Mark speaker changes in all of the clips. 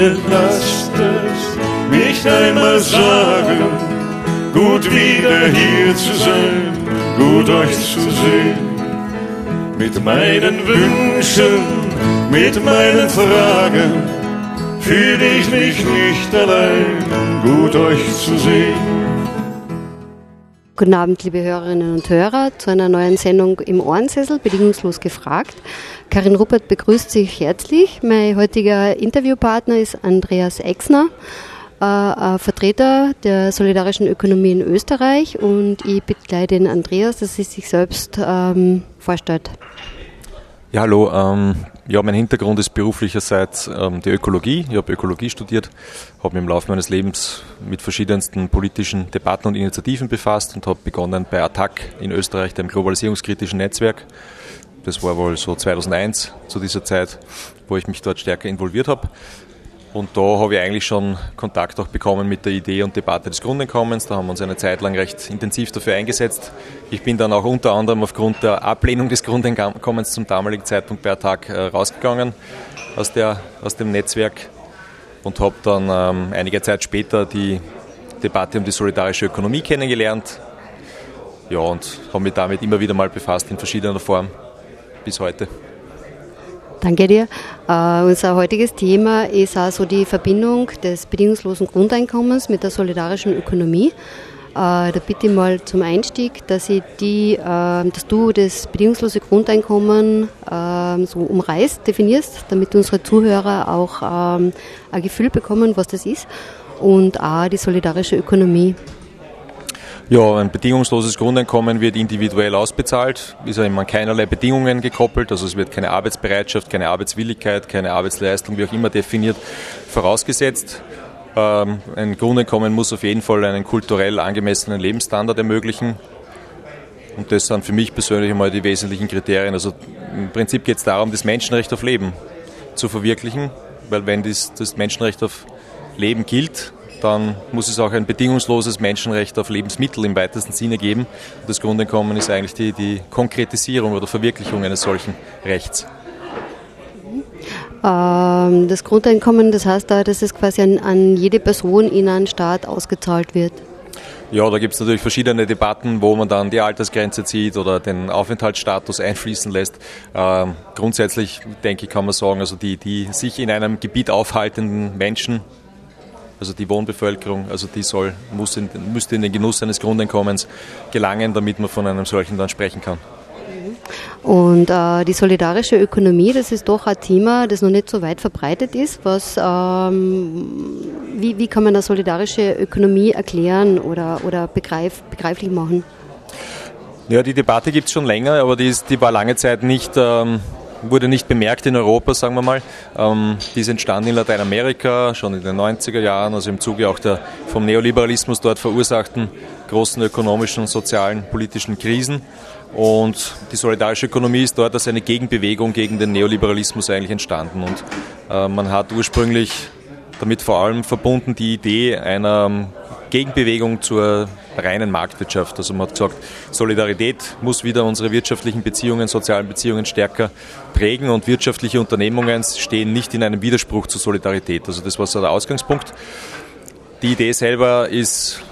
Speaker 1: Freunde, lasst es mich einmal sagen. Gut wieder hier zu sein, gut euch zu sehen. Mit meinen Wünschen, mit meinen Fragen fühle ich mich nicht allein, gut euch zu sehen.
Speaker 2: Guten Abend, liebe Hörerinnen und Hörer, zu einer neuen Sendung im Ohrensessel, bedingungslos gefragt. Karin Ruppert begrüßt Sie herzlich. Mein heutiger Interviewpartner ist Andreas Exner, äh, Vertreter der solidarischen Ökonomie in Österreich und ich begleite den Andreas, dass er sich selbst ähm, vorstellt.
Speaker 3: Ja, hallo. Ähm, ja, mein Hintergrund ist beruflicherseits ähm, die Ökologie. Ich habe Ökologie studiert, habe mich im Laufe meines Lebens mit verschiedensten politischen Debatten und Initiativen befasst und habe begonnen bei ATTAC in Österreich, dem globalisierungskritischen Netzwerk. Das war wohl so 2001 zu dieser Zeit, wo ich mich dort stärker involviert habe. Und da habe ich eigentlich schon Kontakt auch bekommen mit der Idee und Debatte des Grundeinkommens. Da haben wir uns eine Zeit lang recht intensiv dafür eingesetzt. Ich bin dann auch unter anderem aufgrund der Ablehnung des Grundeinkommens zum damaligen Zeitpunkt per Tag äh, rausgegangen aus, der, aus dem Netzwerk und habe dann ähm, einige Zeit später die Debatte um die solidarische Ökonomie kennengelernt. Ja, und habe mich damit immer wieder mal befasst in verschiedener Form bis heute.
Speaker 2: Danke dir. Uh, unser heutiges Thema ist also die Verbindung des bedingungslosen Grundeinkommens mit der solidarischen Ökonomie. Uh, da bitte ich mal zum Einstieg, dass, die, uh, dass du das bedingungslose Grundeinkommen so umreißt, definierst, damit unsere Zuhörer auch ähm, ein Gefühl bekommen, was das ist und auch die solidarische Ökonomie.
Speaker 3: Ja, ein bedingungsloses Grundeinkommen wird individuell ausbezahlt, ist immer an keinerlei Bedingungen gekoppelt, also es wird keine Arbeitsbereitschaft, keine Arbeitswilligkeit, keine Arbeitsleistung, wie auch immer definiert, vorausgesetzt. Ähm, ein Grundeinkommen muss auf jeden Fall einen kulturell angemessenen Lebensstandard ermöglichen. Und das sind für mich persönlich einmal die wesentlichen Kriterien. Also im Prinzip geht es darum, das Menschenrecht auf Leben zu verwirklichen, weil wenn das Menschenrecht auf Leben gilt, dann muss es auch ein bedingungsloses Menschenrecht auf Lebensmittel im weitesten Sinne geben. Und das Grundeinkommen ist eigentlich die, die Konkretisierung oder Verwirklichung eines solchen Rechts.
Speaker 2: Ähm, das Grundeinkommen, das heißt da, dass es quasi an, an jede Person in einem Staat ausgezahlt wird.
Speaker 3: Ja, da gibt es natürlich verschiedene Debatten, wo man dann die Altersgrenze zieht oder den Aufenthaltsstatus einfließen lässt. Ähm, grundsätzlich denke ich, kann man sagen, also die, die sich in einem Gebiet aufhaltenden Menschen, also die Wohnbevölkerung, also die soll, muss in, müsste in den Genuss eines Grundeinkommens gelangen, damit man von einem solchen dann sprechen kann.
Speaker 2: Und äh, die solidarische Ökonomie, das ist doch ein Thema, das noch nicht so weit verbreitet ist. Was, ähm, wie, wie kann man eine solidarische Ökonomie erklären oder, oder begreif, begreiflich machen?
Speaker 3: Ja, die Debatte gibt es schon länger, aber die, ist, die war lange Zeit nicht ähm, wurde nicht bemerkt in Europa, sagen wir mal. Ähm, die ist entstanden in Lateinamerika schon in den 90er Jahren, also im Zuge auch der vom Neoliberalismus dort verursachten großen ökonomischen, sozialen, politischen Krisen. Und die solidarische Ökonomie ist dort als eine Gegenbewegung gegen den Neoliberalismus eigentlich entstanden. Und äh, man hat ursprünglich damit vor allem verbunden die Idee einer ähm, Gegenbewegung zur reinen Marktwirtschaft. Also man hat gesagt, Solidarität muss wieder unsere wirtschaftlichen Beziehungen, sozialen Beziehungen stärker prägen und wirtschaftliche Unternehmungen stehen nicht in einem Widerspruch zur Solidarität. Also das war so der Ausgangspunkt. Die Idee selber ist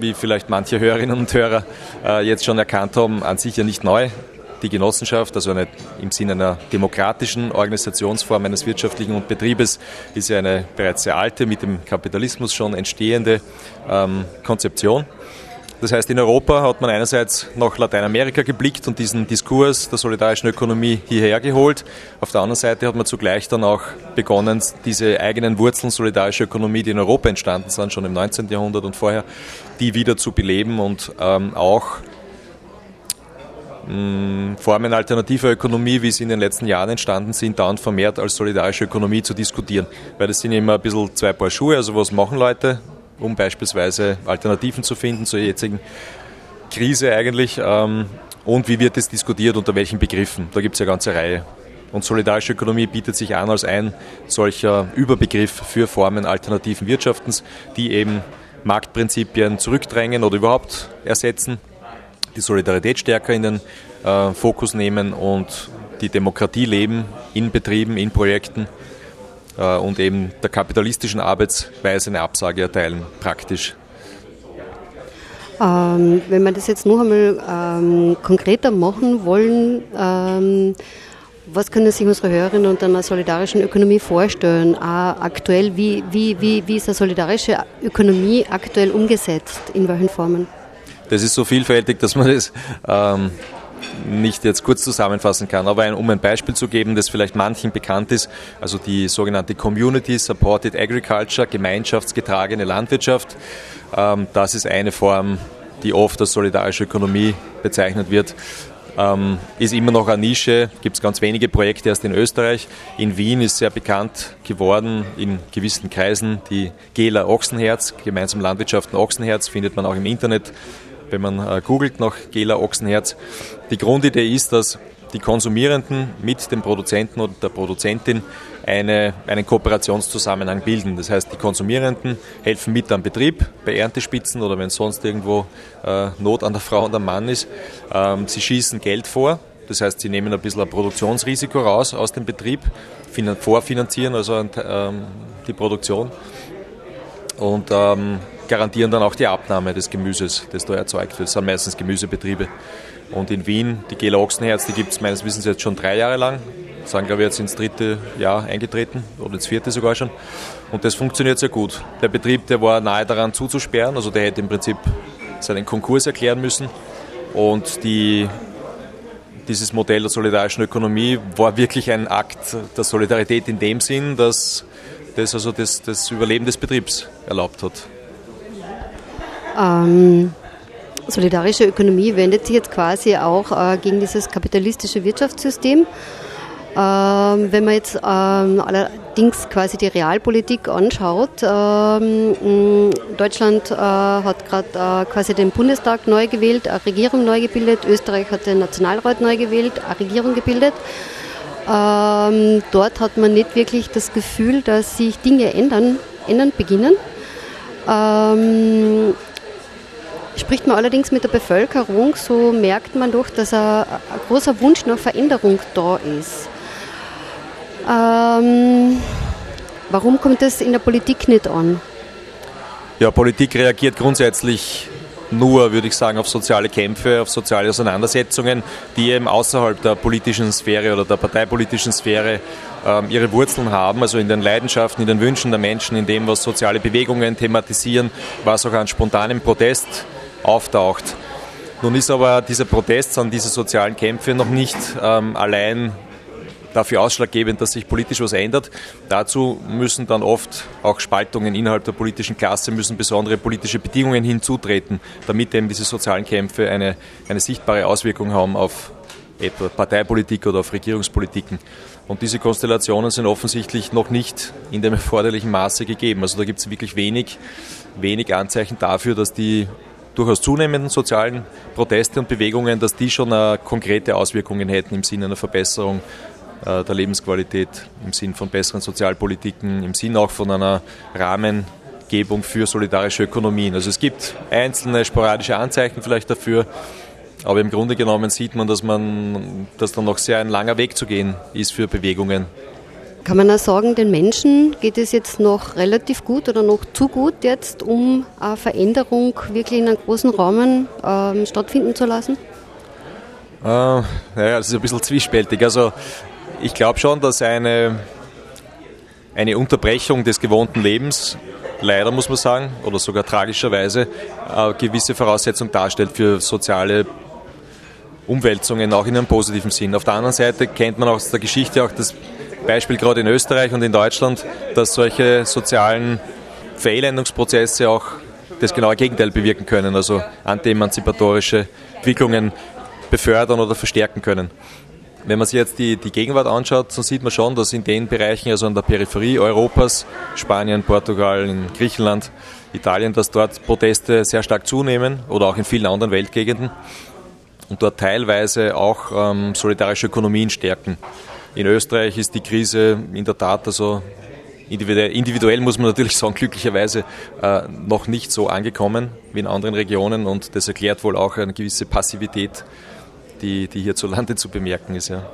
Speaker 3: wie vielleicht manche Hörerinnen und Hörer äh, jetzt schon erkannt haben, an sich ja nicht neu die Genossenschaft, also eine, im Sinne einer demokratischen Organisationsform eines wirtschaftlichen Betriebes, ist ja eine bereits sehr alte, mit dem Kapitalismus schon entstehende ähm, Konzeption. Das heißt, in Europa hat man einerseits nach Lateinamerika geblickt und diesen Diskurs der solidarischen Ökonomie hierher geholt. Auf der anderen Seite hat man zugleich dann auch begonnen, diese eigenen Wurzeln solidarischer Ökonomie, die in Europa entstanden sind, schon im 19. Jahrhundert und vorher, die wieder zu beleben und ähm, auch Formen alternativer Ökonomie, wie sie in den letzten Jahren entstanden sind, dann vermehrt als solidarische Ökonomie zu diskutieren. Weil das sind immer ein bisschen zwei Paar Schuhe, also was machen Leute, um beispielsweise Alternativen zu finden zur jetzigen Krise eigentlich ähm, und wie wird es diskutiert, unter welchen Begriffen. Da gibt es ja eine ganze Reihe. Und solidarische Ökonomie bietet sich an als ein solcher Überbegriff für Formen alternativen Wirtschaftens, die eben Marktprinzipien zurückdrängen oder überhaupt ersetzen die Solidarität stärker in den äh, Fokus nehmen und die Demokratie leben in Betrieben, in Projekten, äh, und eben der kapitalistischen Arbeitsweise eine Absage erteilen, praktisch.
Speaker 2: Ähm, wenn wir das jetzt noch einmal ähm, konkreter machen wollen, ähm, was können sich unsere Hörerinnen unter einer solidarischen Ökonomie vorstellen? Auch aktuell, wie, wie, wie, wie ist eine solidarische Ökonomie aktuell umgesetzt? In welchen Formen?
Speaker 3: Das ist so vielfältig, dass man das ähm, nicht jetzt kurz zusammenfassen kann. Aber ein, um ein Beispiel zu geben, das vielleicht manchen bekannt ist, also die sogenannte Community Supported Agriculture, gemeinschaftsgetragene Landwirtschaft, ähm, das ist eine Form, die oft als solidarische Ökonomie bezeichnet wird. Ähm, ist immer noch eine Nische, gibt es ganz wenige Projekte erst in Österreich. In Wien ist sehr bekannt geworden in gewissen Kreisen die Gela Ochsenherz, gemeinsam Landwirtschaften Ochsenherz, findet man auch im Internet, wenn man äh, googelt nach Gela Ochsenherz. Die Grundidee ist, dass die Konsumierenden mit dem Produzenten oder der Produzentin eine, einen Kooperationszusammenhang bilden. Das heißt, die Konsumierenden helfen mit am Betrieb bei Erntespitzen oder wenn sonst irgendwo äh, Not an der Frau und am Mann ist. Ähm, sie schießen Geld vor, das heißt, sie nehmen ein bisschen ein Produktionsrisiko raus aus dem Betrieb, vorfinanzieren also ähm, die Produktion und ähm, garantieren dann auch die Abnahme des Gemüses, das da erzeugt wird. Das sind meistens Gemüsebetriebe. Und in Wien, die Gela Ochsenherz, die gibt es meines Wissens jetzt schon drei Jahre lang. Sagen, glaube ich, jetzt ins dritte Jahr eingetreten oder ins vierte sogar schon. Und das funktioniert sehr gut. Der Betrieb, der war nahe daran zuzusperren, also der hätte im Prinzip seinen Konkurs erklären müssen. Und die, dieses Modell der solidarischen Ökonomie war wirklich ein Akt der Solidarität in dem Sinn, dass das also das, das Überleben des Betriebs erlaubt hat.
Speaker 2: Ähm, solidarische Ökonomie wendet sich jetzt quasi auch äh, gegen dieses kapitalistische Wirtschaftssystem. Ähm, wenn man jetzt ähm, allerdings quasi die Realpolitik anschaut, ähm, Deutschland äh, hat gerade äh, quasi den Bundestag neu gewählt, eine Regierung neu gebildet, Österreich hat den Nationalrat neu gewählt, eine Regierung gebildet. Ähm, dort hat man nicht wirklich das Gefühl, dass sich Dinge ändern, ändern beginnen. Ähm, Spricht man allerdings mit der Bevölkerung, so merkt man doch, dass ein, ein großer Wunsch nach Veränderung da ist. Ähm, warum kommt das in der Politik nicht an?
Speaker 3: Ja, Politik reagiert grundsätzlich nur, würde ich sagen, auf soziale Kämpfe, auf soziale Auseinandersetzungen, die eben außerhalb der politischen Sphäre oder der parteipolitischen Sphäre ähm, ihre Wurzeln haben, also in den Leidenschaften, in den Wünschen der Menschen, in dem, was soziale Bewegungen thematisieren, was auch an spontanem Protest auftaucht. Nun ist aber dieser Protest an diese sozialen Kämpfe noch nicht ähm, allein dafür ausschlaggebend, dass sich politisch was ändert. Dazu müssen dann oft auch Spaltungen innerhalb der politischen Klasse, müssen besondere politische Bedingungen hinzutreten, damit eben diese sozialen Kämpfe eine, eine sichtbare Auswirkung haben auf etwa Parteipolitik oder auf Regierungspolitiken. Und diese Konstellationen sind offensichtlich noch nicht in dem erforderlichen Maße gegeben. Also da gibt es wirklich wenig, wenig Anzeichen dafür, dass die durchaus zunehmenden sozialen Proteste und Bewegungen, dass die schon äh, konkrete Auswirkungen hätten im Sinne einer Verbesserung der Lebensqualität, im Sinne von besseren Sozialpolitiken, im Sinne auch von einer Rahmengebung für solidarische Ökonomien. Also es gibt einzelne sporadische Anzeichen vielleicht dafür, aber im Grunde genommen sieht man, dass man, dass dann noch sehr ein langer Weg zu gehen ist für Bewegungen,
Speaker 2: kann man auch sagen, den Menschen geht es jetzt noch relativ gut oder noch zu gut jetzt, um eine Veränderung wirklich in einem großen Rahmen ähm, stattfinden zu lassen?
Speaker 3: Äh, naja, das ist ein bisschen zwiespältig. Also ich glaube schon, dass eine, eine Unterbrechung des gewohnten Lebens, leider muss man sagen, oder sogar tragischerweise, eine gewisse Voraussetzung darstellt für soziale Umwälzungen, auch in einem positiven Sinn. Auf der anderen Seite kennt man aus der Geschichte auch das Beispiel gerade in Österreich und in Deutschland, dass solche sozialen Verelendungsprozesse auch das genaue Gegenteil bewirken können, also anti-emanzipatorische Entwicklungen befördern oder verstärken können. Wenn man sich jetzt die, die Gegenwart anschaut, dann sieht man schon, dass in den Bereichen, also an der Peripherie Europas, Spanien, Portugal, in Griechenland, Italien, dass dort Proteste sehr stark zunehmen oder auch in vielen anderen Weltgegenden und dort teilweise auch ähm, solidarische Ökonomien stärken. In Österreich ist die Krise in der Tat also individuell, individuell muss man natürlich sagen, glücklicherweise äh, noch nicht so angekommen wie in anderen Regionen und das erklärt wohl auch eine gewisse Passivität, die, die hierzulande zu bemerken ist. Ja.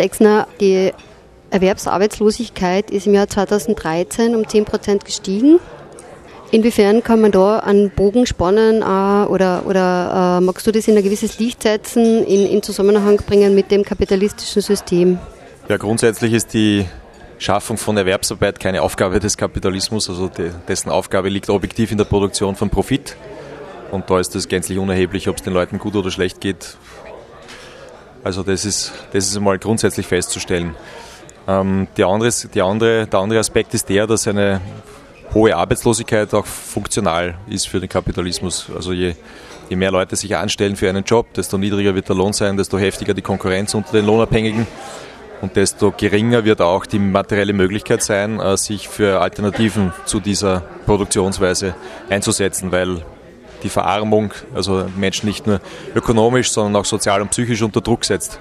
Speaker 2: Exner, die Erwerbsarbeitslosigkeit ist im Jahr 2013 um 10 Prozent gestiegen. Inwiefern kann man da einen Bogen spannen äh, oder, oder äh, magst du das in ein gewisses Licht setzen, in, in Zusammenhang bringen mit dem kapitalistischen System?
Speaker 3: Ja, grundsätzlich ist die Schaffung von Erwerbsarbeit keine Aufgabe des Kapitalismus, also de, dessen Aufgabe liegt objektiv in der Produktion von Profit. Und da ist es gänzlich unerheblich, ob es den Leuten gut oder schlecht geht. Also das ist, das ist einmal grundsätzlich festzustellen. Ähm, die andere, die andere, der andere Aspekt ist der, dass eine hohe Arbeitslosigkeit auch funktional ist für den Kapitalismus. Also je, je mehr Leute sich anstellen für einen Job, desto niedriger wird der Lohn sein, desto heftiger die Konkurrenz unter den Lohnabhängigen und desto geringer wird auch die materielle Möglichkeit sein, äh, sich für Alternativen zu dieser Produktionsweise einzusetzen, weil die Verarmung also Menschen nicht nur ökonomisch, sondern auch sozial und psychisch unter Druck setzt.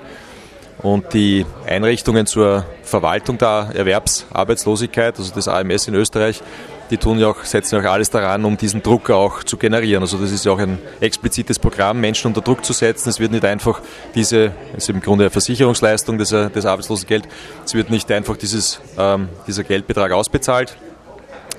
Speaker 3: Und die Einrichtungen zur Verwaltung der Erwerbsarbeitslosigkeit, also des AMS in Österreich, die tun ja auch, setzen ja auch alles daran, um diesen Druck auch zu generieren. Also das ist ja auch ein explizites Programm, Menschen unter Druck zu setzen. Es wird nicht einfach diese, das ist im Grunde eine Versicherungsleistung des, des Arbeitslosengeld, es wird nicht einfach dieses, ähm, dieser Geldbetrag ausbezahlt,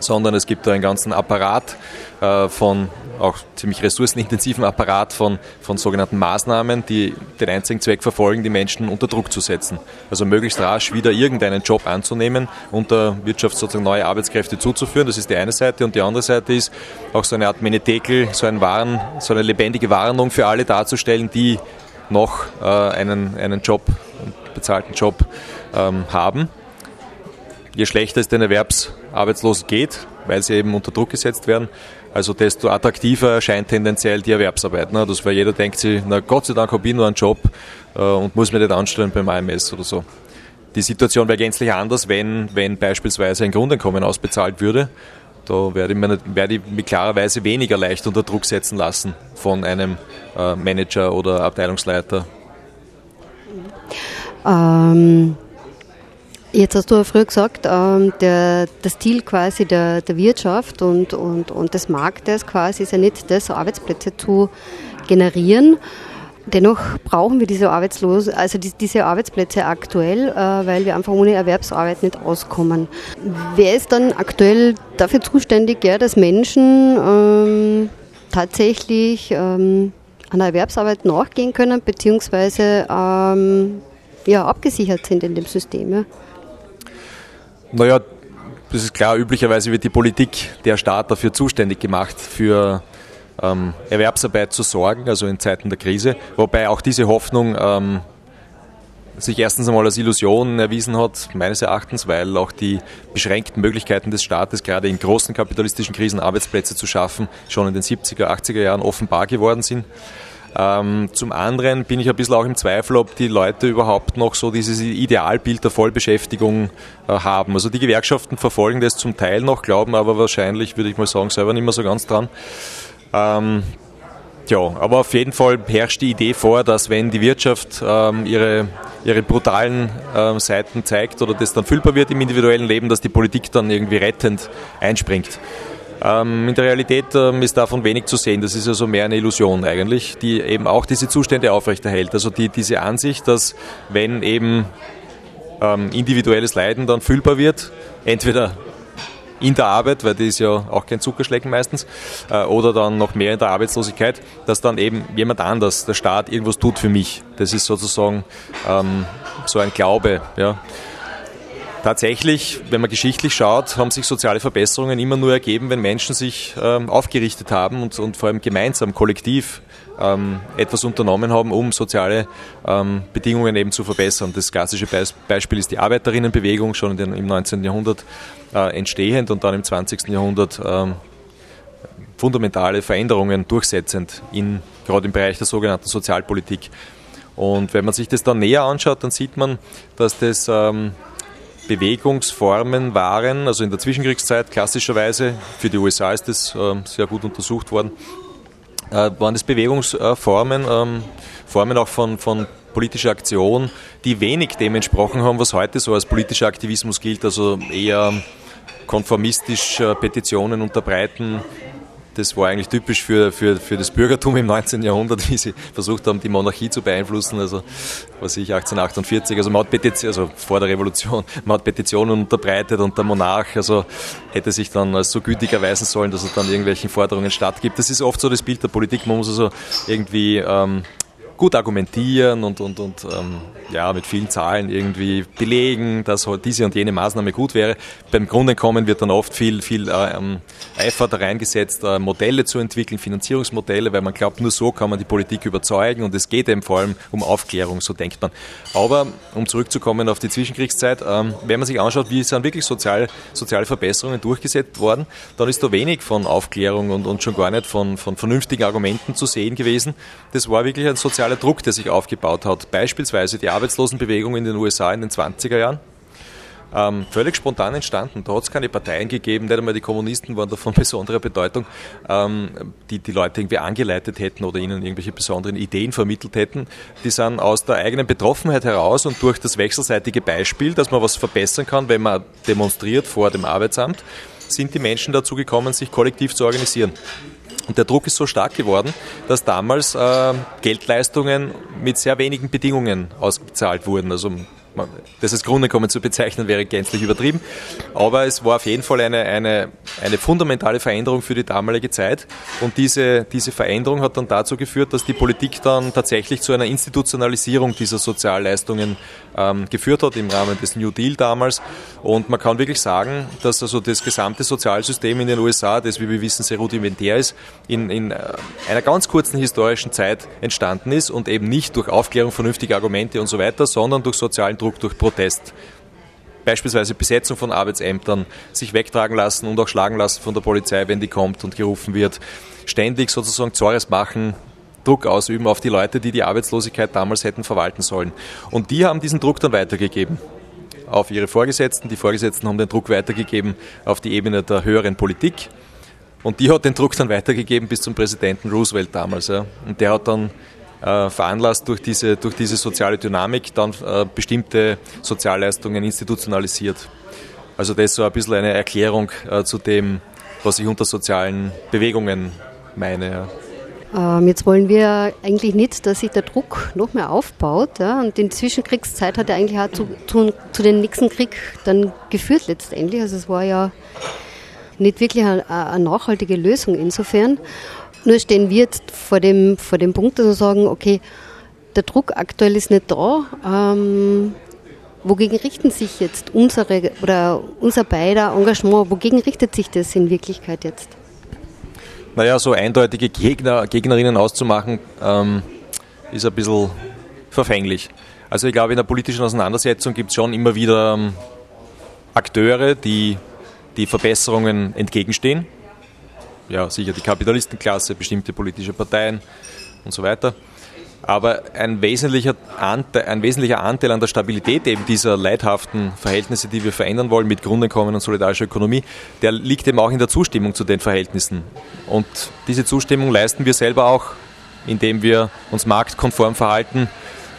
Speaker 3: sondern es gibt da einen ganzen Apparat äh, von auch ziemlich ressourcenintensiven Apparat von, von sogenannten Maßnahmen, die den einzigen Zweck verfolgen, die Menschen unter Druck zu setzen. Also möglichst rasch wieder irgendeinen Job anzunehmen und der Wirtschaft sozusagen neue Arbeitskräfte zuzuführen. Das ist die eine Seite. Und die andere Seite ist auch so eine Art Menetekel, so, ein Warn, so eine lebendige Warnung für alle darzustellen, die noch äh, einen, einen Job, einen bezahlten Job ähm, haben. Je schlechter es den Erwerbsarbeitslosen geht, weil sie eben unter Druck gesetzt werden, also desto attraktiver erscheint tendenziell die Erwerbsarbeit. Ne? Das, weil jeder denkt sich, na Gott sei Dank habe ich nur einen Job äh, und muss mich nicht anstellen beim AMS oder so. Die Situation wäre gänzlich anders, wenn, wenn beispielsweise ein Grundeinkommen ausbezahlt würde. Da werde ich, mir, werde ich mich klarerweise weniger leicht unter Druck setzen lassen von einem äh, Manager oder Abteilungsleiter.
Speaker 2: Ähm, Jetzt hast du ja früher gesagt, ähm, der, das Ziel quasi der, der Wirtschaft und, und, und des Marktes quasi ist ja nicht das, Arbeitsplätze zu generieren. Dennoch brauchen wir diese Arbeitslos also die, diese Arbeitsplätze aktuell, äh, weil wir einfach ohne Erwerbsarbeit nicht auskommen. Wer ist dann aktuell dafür zuständig, ja, dass Menschen ähm, tatsächlich ähm, einer Erwerbsarbeit nachgehen können, beziehungsweise ähm, ja, abgesichert sind in dem System? Ja?
Speaker 3: Naja, das ist klar, üblicherweise wird die Politik, der Staat dafür zuständig gemacht, für ähm, Erwerbsarbeit zu sorgen, also in Zeiten der Krise. Wobei auch diese Hoffnung ähm, sich erstens einmal als Illusion erwiesen hat, meines Erachtens, weil auch die beschränkten Möglichkeiten des Staates, gerade in großen kapitalistischen Krisen Arbeitsplätze zu schaffen, schon in den 70er, 80er Jahren offenbar geworden sind. Ähm, zum anderen bin ich ein bisschen auch im Zweifel, ob die Leute überhaupt noch so dieses Idealbild der Vollbeschäftigung äh, haben. Also die Gewerkschaften verfolgen das zum Teil noch, glauben aber wahrscheinlich, würde ich mal sagen, selber nicht mehr so ganz dran. Ähm, ja, aber auf jeden Fall herrscht die Idee vor, dass wenn die Wirtschaft ähm, ihre, ihre brutalen ähm, Seiten zeigt oder das dann fühlbar wird im individuellen Leben, dass die Politik dann irgendwie rettend einspringt. Ähm, in der Realität ähm, ist davon wenig zu sehen. Das ist also mehr eine Illusion eigentlich, die eben auch diese Zustände aufrechterhält. Also die, diese Ansicht, dass wenn eben ähm, individuelles Leiden dann fühlbar wird, entweder in der Arbeit, weil die ist ja auch kein Zuckerschlecken meistens, äh, oder dann noch mehr in der Arbeitslosigkeit, dass dann eben jemand anders, der Staat, irgendwas tut für mich. Das ist sozusagen ähm, so ein Glaube. Ja. Tatsächlich, wenn man geschichtlich schaut, haben sich soziale Verbesserungen immer nur ergeben, wenn Menschen sich ähm, aufgerichtet haben und, und, vor allem gemeinsam, kollektiv ähm, etwas unternommen haben, um soziale ähm, Bedingungen eben zu verbessern. Das klassische Beis Beispiel ist die Arbeiterinnenbewegung, schon den, im 19. Jahrhundert äh, entstehend und dann im 20. Jahrhundert ähm, fundamentale Veränderungen durchsetzend, in, gerade im Bereich der sogenannten Sozialpolitik. Und wenn man sich das dann näher anschaut, dann sieht man, dass das ähm, Bewegungsformen waren, also in der Zwischenkriegszeit klassischerweise, für die USA ist das äh, sehr gut untersucht worden, äh, waren das Bewegungsformen, ähm, Formen auch von, von politischer Aktion, die wenig dem entsprochen haben, was heute so als politischer Aktivismus gilt, also eher konformistisch Petitionen unterbreiten, das war eigentlich typisch für, für, für das Bürgertum im 19. Jahrhundert, wie sie versucht haben, die Monarchie zu beeinflussen. Also, was ich, 1848, also man hat Petition, also vor der Revolution, man hat Petitionen unterbreitet und der Monarch, also hätte sich dann als so gütig erweisen sollen, dass er dann irgendwelchen Forderungen stattgibt. Das ist oft so das Bild der Politik. Man muss also irgendwie ähm, gut argumentieren und, und, und ähm, ja, mit vielen Zahlen irgendwie belegen, dass diese und jene Maßnahme gut wäre. Beim Grundeinkommen wird dann oft viel, viel äh, ähm, Eifer da reingesetzt, äh, Modelle zu entwickeln, Finanzierungsmodelle, weil man glaubt, nur so kann man die Politik überzeugen und es geht eben vor allem um Aufklärung, so denkt man. Aber um zurückzukommen auf die Zwischenkriegszeit, ähm, wenn man sich anschaut, wie sind wirklich sozial, soziale Verbesserungen durchgesetzt worden, dann ist da wenig von Aufklärung und, und schon gar nicht von, von vernünftigen Argumenten zu sehen gewesen. Das war wirklich ein sozialer sozialer Druck, der sich aufgebaut hat. Beispielsweise die Arbeitslosenbewegung in den USA in den 20er Jahren. Ähm, völlig spontan entstanden. Da hat es keine Parteien gegeben, nicht einmal die Kommunisten waren da von besonderer Bedeutung, ähm, die die Leute irgendwie angeleitet hätten oder ihnen irgendwelche besonderen Ideen vermittelt hätten. Die sind aus der eigenen Betroffenheit heraus und durch das wechselseitige Beispiel, dass man was verbessern kann, wenn man demonstriert vor dem Arbeitsamt, sind die Menschen dazu gekommen, sich kollektiv zu organisieren. Und der Druck ist so stark geworden, dass damals äh, Geldleistungen mit sehr wenigen Bedingungen ausgezahlt wurden. Also das als Grundeinkommen zu bezeichnen, wäre gänzlich übertrieben. Aber es war auf jeden Fall eine, eine, eine fundamentale Veränderung für die damalige Zeit. Und diese, diese Veränderung hat dann dazu geführt, dass die Politik dann tatsächlich zu einer Institutionalisierung dieser Sozialleistungen ähm, geführt hat im Rahmen des New Deal damals. Und man kann wirklich sagen, dass also das gesamte Sozialsystem in den USA, das wie wir wissen sehr rudimentär ist, in, in äh, einer ganz kurzen historischen Zeit entstanden ist und eben nicht durch Aufklärung vernünftiger Argumente und so weiter, sondern durch sozialen Druck, durch Protest beispielsweise Besetzung von Arbeitsämtern, sich wegtragen lassen und auch schlagen lassen von der Polizei, wenn die kommt und gerufen wird, ständig sozusagen Zores machen, Druck ausüben auf die Leute, die die Arbeitslosigkeit damals hätten verwalten sollen. Und die haben diesen Druck dann weitergegeben auf ihre Vorgesetzten. Die Vorgesetzten haben den Druck weitergegeben auf die Ebene der höheren Politik. Und die hat den Druck dann weitergegeben bis zum Präsidenten Roosevelt damals. Ja. Und der hat dann veranlasst durch diese, durch diese soziale Dynamik dann äh, bestimmte Sozialleistungen institutionalisiert. Also das ist so ein bisschen eine Erklärung äh, zu dem, was ich unter sozialen Bewegungen meine.
Speaker 2: Ähm, jetzt wollen wir eigentlich nicht, dass sich der Druck noch mehr aufbaut. Ja? Und die Zwischenkriegszeit hat ja eigentlich auch zu, zu, zu dem nächsten Krieg dann geführt letztendlich. Also es war ja nicht wirklich eine, eine nachhaltige Lösung insofern. Nur stehen wir jetzt vor dem, vor dem Punkt, dass wir sagen, okay, der Druck aktuell ist nicht da. Ähm, wogegen richten sich jetzt unsere oder unser beider Engagement, wogegen richtet sich das in Wirklichkeit jetzt?
Speaker 3: naja, so eindeutige Gegner, Gegnerinnen auszumachen, ähm, ist ein bisschen verfänglich. Also ich glaube, in der politischen Auseinandersetzung gibt es schon immer wieder ähm, Akteure, die die Verbesserungen entgegenstehen. Ja, sicher die Kapitalistenklasse, bestimmte politische Parteien und so weiter. Aber ein wesentlicher, Anteil, ein wesentlicher Anteil an der Stabilität eben dieser leidhaften Verhältnisse, die wir verändern wollen mit Grundeinkommen und solidarischer Ökonomie, der liegt eben auch in der Zustimmung zu den Verhältnissen. Und diese Zustimmung leisten wir selber auch, indem wir uns marktkonform verhalten,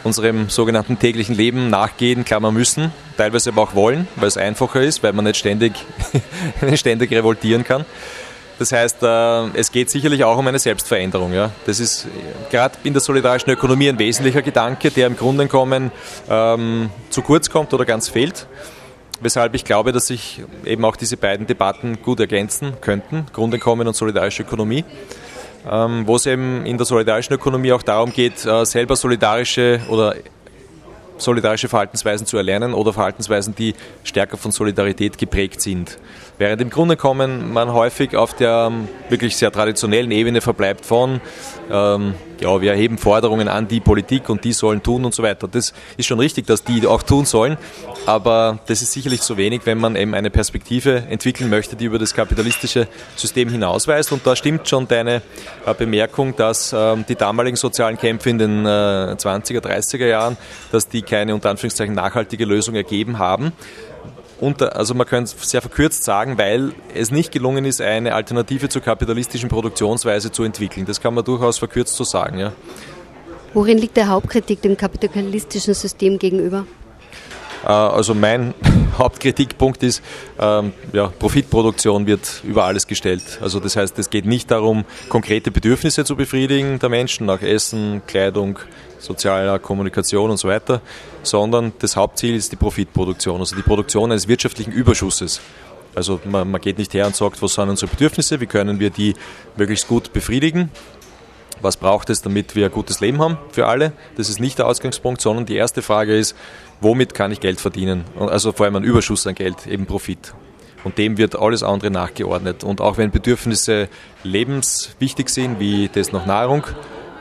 Speaker 3: unserem sogenannten täglichen Leben nachgehen, klar müssen, teilweise aber auch wollen, weil es einfacher ist, weil man nicht ständig, ständig revoltieren kann. Das heißt, äh, es geht sicherlich auch um eine Selbstveränderung. Das ist gerade in der solidarischen Ökonomie ein wesentlicher Gedanke, der im Grundeinkommen ähm, zu kurz kommt oder ganz fehlt. Weshalb ich glaube, dass sich eben auch diese beiden Debatten gut ergänzen könnten, Grundeinkommen und solidarische Ökonomie. Ähm, wo es eben in der solidarischen Ökonomie auch darum geht, äh, selber solidarische oder solidarische Verhaltensweisen zu erlernen oder Verhaltensweisen, die stärker von Solidarität geprägt sind. Während im Grunde kommen man häufig auf der ähm, wirklich sehr traditionellen Ebene verbleibt von, ähm, ja, wir erheben Forderungen an die Politik und die sollen tun und so weiter. Das ist schon richtig, dass die auch tun sollen, aber das ist sicherlich zu wenig, wenn man eben eine Perspektive entwickeln möchte, die über das kapitalistische System hinausweist. Und da stimmt schon deine äh, Bemerkung, dass ähm, die damaligen sozialen Kämpfe in den äh, 20er, 30er Jahren, dass die keine unter Anführungszeichen nachhaltige Lösung ergeben haben unter, also man könnte es sehr verkürzt sagen, weil es nicht gelungen ist, eine Alternative zur kapitalistischen Produktionsweise zu entwickeln. Das kann man durchaus verkürzt so sagen. Ja.
Speaker 2: Worin liegt der Hauptkritik dem kapitalistischen System gegenüber?
Speaker 3: Also mein Hauptkritikpunkt ist, ähm, ja, Profitproduktion wird über alles gestellt. Also das heißt, es geht nicht darum, konkrete Bedürfnisse zu befriedigen der Menschen nach Essen, Kleidung, sozialer Kommunikation und so weiter, sondern das Hauptziel ist die Profitproduktion, also die Produktion eines wirtschaftlichen Überschusses. Also man, man geht nicht her und sagt, was sind unsere Bedürfnisse, wie können wir die möglichst gut befriedigen, was braucht es, damit wir ein gutes Leben haben für alle. Das ist nicht der Ausgangspunkt, sondern die erste Frage ist, womit kann ich Geld verdienen? Also vor allem ein Überschuss an Geld, eben Profit. Und dem wird alles andere nachgeordnet. Und auch wenn Bedürfnisse lebenswichtig sind, wie das nach Nahrung,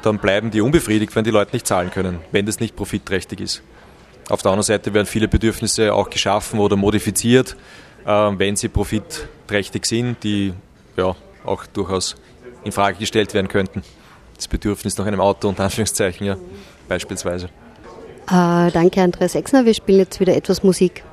Speaker 3: dann bleiben die unbefriedigt, wenn die Leute nicht zahlen können, wenn das nicht profitträchtig ist. Auf der anderen Seite werden viele Bedürfnisse auch geschaffen oder modifiziert, äh, wenn sie profitträchtig sind, die ja auch durchaus in Frage gestellt werden könnten. Das Bedürfnis nach einem Auto, unter Anführungszeichen, ja, beispielsweise.
Speaker 2: Äh, danke, Andreas Exner. Wir spielen jetzt wieder etwas Musik.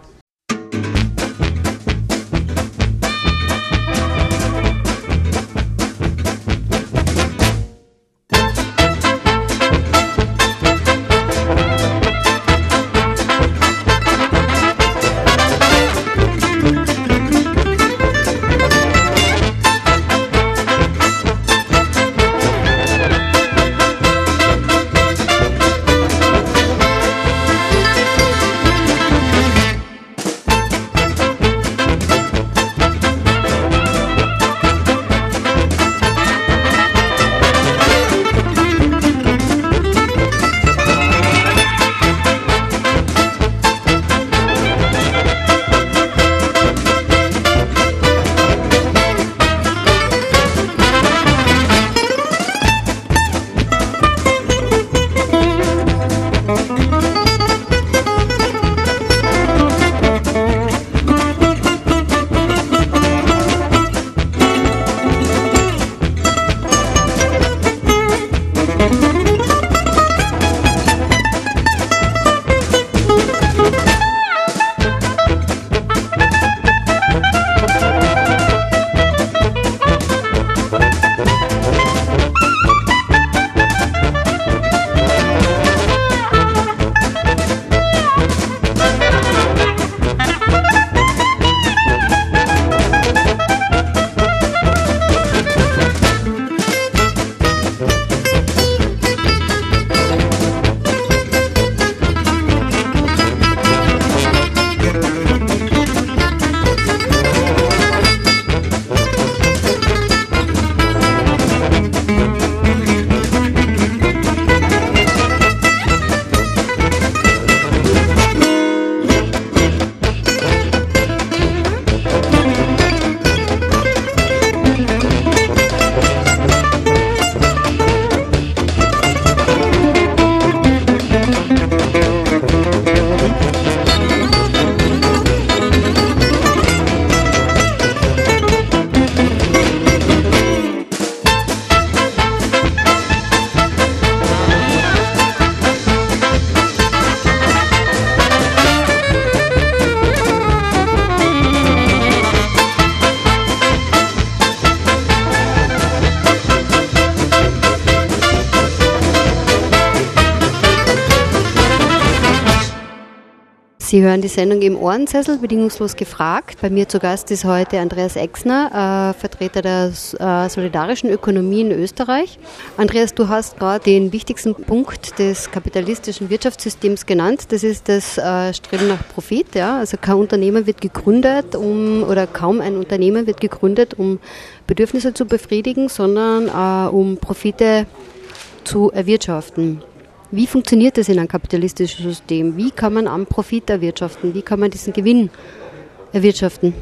Speaker 2: Sie hören die Sendung im Ohrensessel, bedingungslos gefragt. Bei mir zu Gast ist heute Andreas Exner, äh, Vertreter der äh, solidarischen Ökonomie in Österreich. Andreas, du hast gerade den wichtigsten Punkt des kapitalistischen Wirtschaftssystems genannt. Das ist das äh, Streben nach Profit. Ja? Also kein Unternehmen wird gegründet, um, oder kaum ein Unternehmen wird gegründet, um Bedürfnisse zu befriedigen, sondern äh, um Profite zu erwirtschaften. Wie funktioniert das in einem kapitalistischen System? Wie kann man am Profit erwirtschaften? Wie kann man diesen Gewinn erwirtschaften?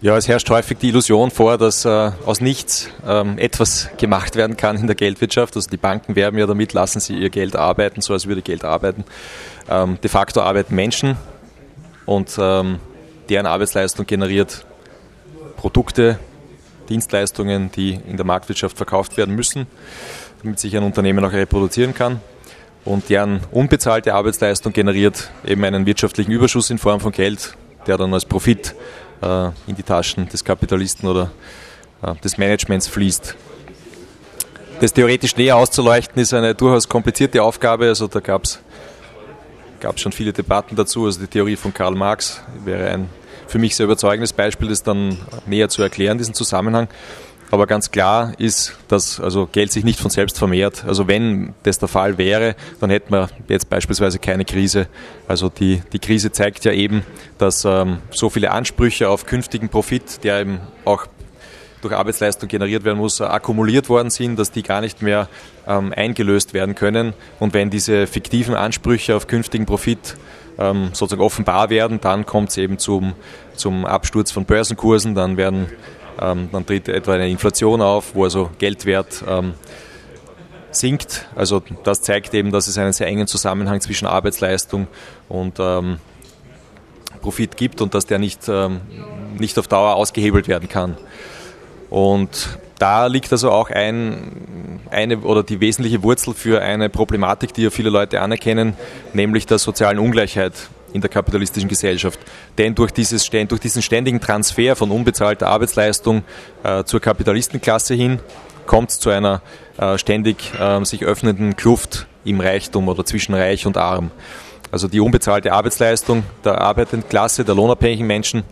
Speaker 3: Ja, es herrscht häufig die Illusion vor, dass äh, aus nichts ähm, etwas gemacht werden kann in der Geldwirtschaft. Also die Banken werben ja damit, lassen sie ihr Geld arbeiten, so als würde Geld arbeiten. Ähm, de facto arbeiten Menschen und ähm, deren Arbeitsleistung generiert Produkte, Dienstleistungen, die in der Marktwirtschaft verkauft werden müssen, damit sich ein Unternehmen auch reproduzieren kann und deren unbezahlte Arbeitsleistung generiert eben einen wirtschaftlichen Überschuss in Form von Geld, der dann als Profit äh, in die Taschen des Kapitalisten oder äh, des Managements fließt. Das theoretisch näher auszuleuchten ist eine durchaus komplizierte Aufgabe. Also da gab es schon viele Debatten dazu. Also die Theorie von Karl Marx wäre ein für mich sehr überzeugendes Beispiel, das dann näher zu erklären, diesen Zusammenhang. Aber ganz klar ist, dass also Geld sich nicht von selbst vermehrt. Also wenn das der Fall wäre, dann hätten wir jetzt beispielsweise keine Krise. Also die, die Krise zeigt ja eben, dass ähm, so viele Ansprüche auf künftigen Profit, der eben auch durch Arbeitsleistung generiert werden muss, akkumuliert worden sind, dass die gar nicht mehr ähm, eingelöst werden können. Und wenn diese fiktiven Ansprüche auf künftigen Profit ähm, sozusagen offenbar werden, dann kommt es eben zum, zum Absturz von Börsenkursen, dann werden dann tritt etwa eine Inflation auf, wo also Geldwert ähm, sinkt. Also das zeigt eben, dass es einen sehr engen Zusammenhang zwischen Arbeitsleistung und ähm, Profit gibt und dass der nicht, ähm, nicht auf Dauer ausgehebelt werden kann. Und da liegt also auch ein, eine oder die wesentliche Wurzel für eine Problematik, die ja viele Leute anerkennen, nämlich der sozialen Ungleichheit in der kapitalistischen Gesellschaft. Denn durch, dieses, durch diesen ständigen Transfer von unbezahlter Arbeitsleistung äh, zur Kapitalistenklasse hin kommt es zu einer äh, ständig äh, sich öffnenden Kluft im Reichtum oder zwischen Reich und Arm. Also die unbezahlte Arbeitsleistung der arbeitenden Klasse, der lohnabhängigen Menschen,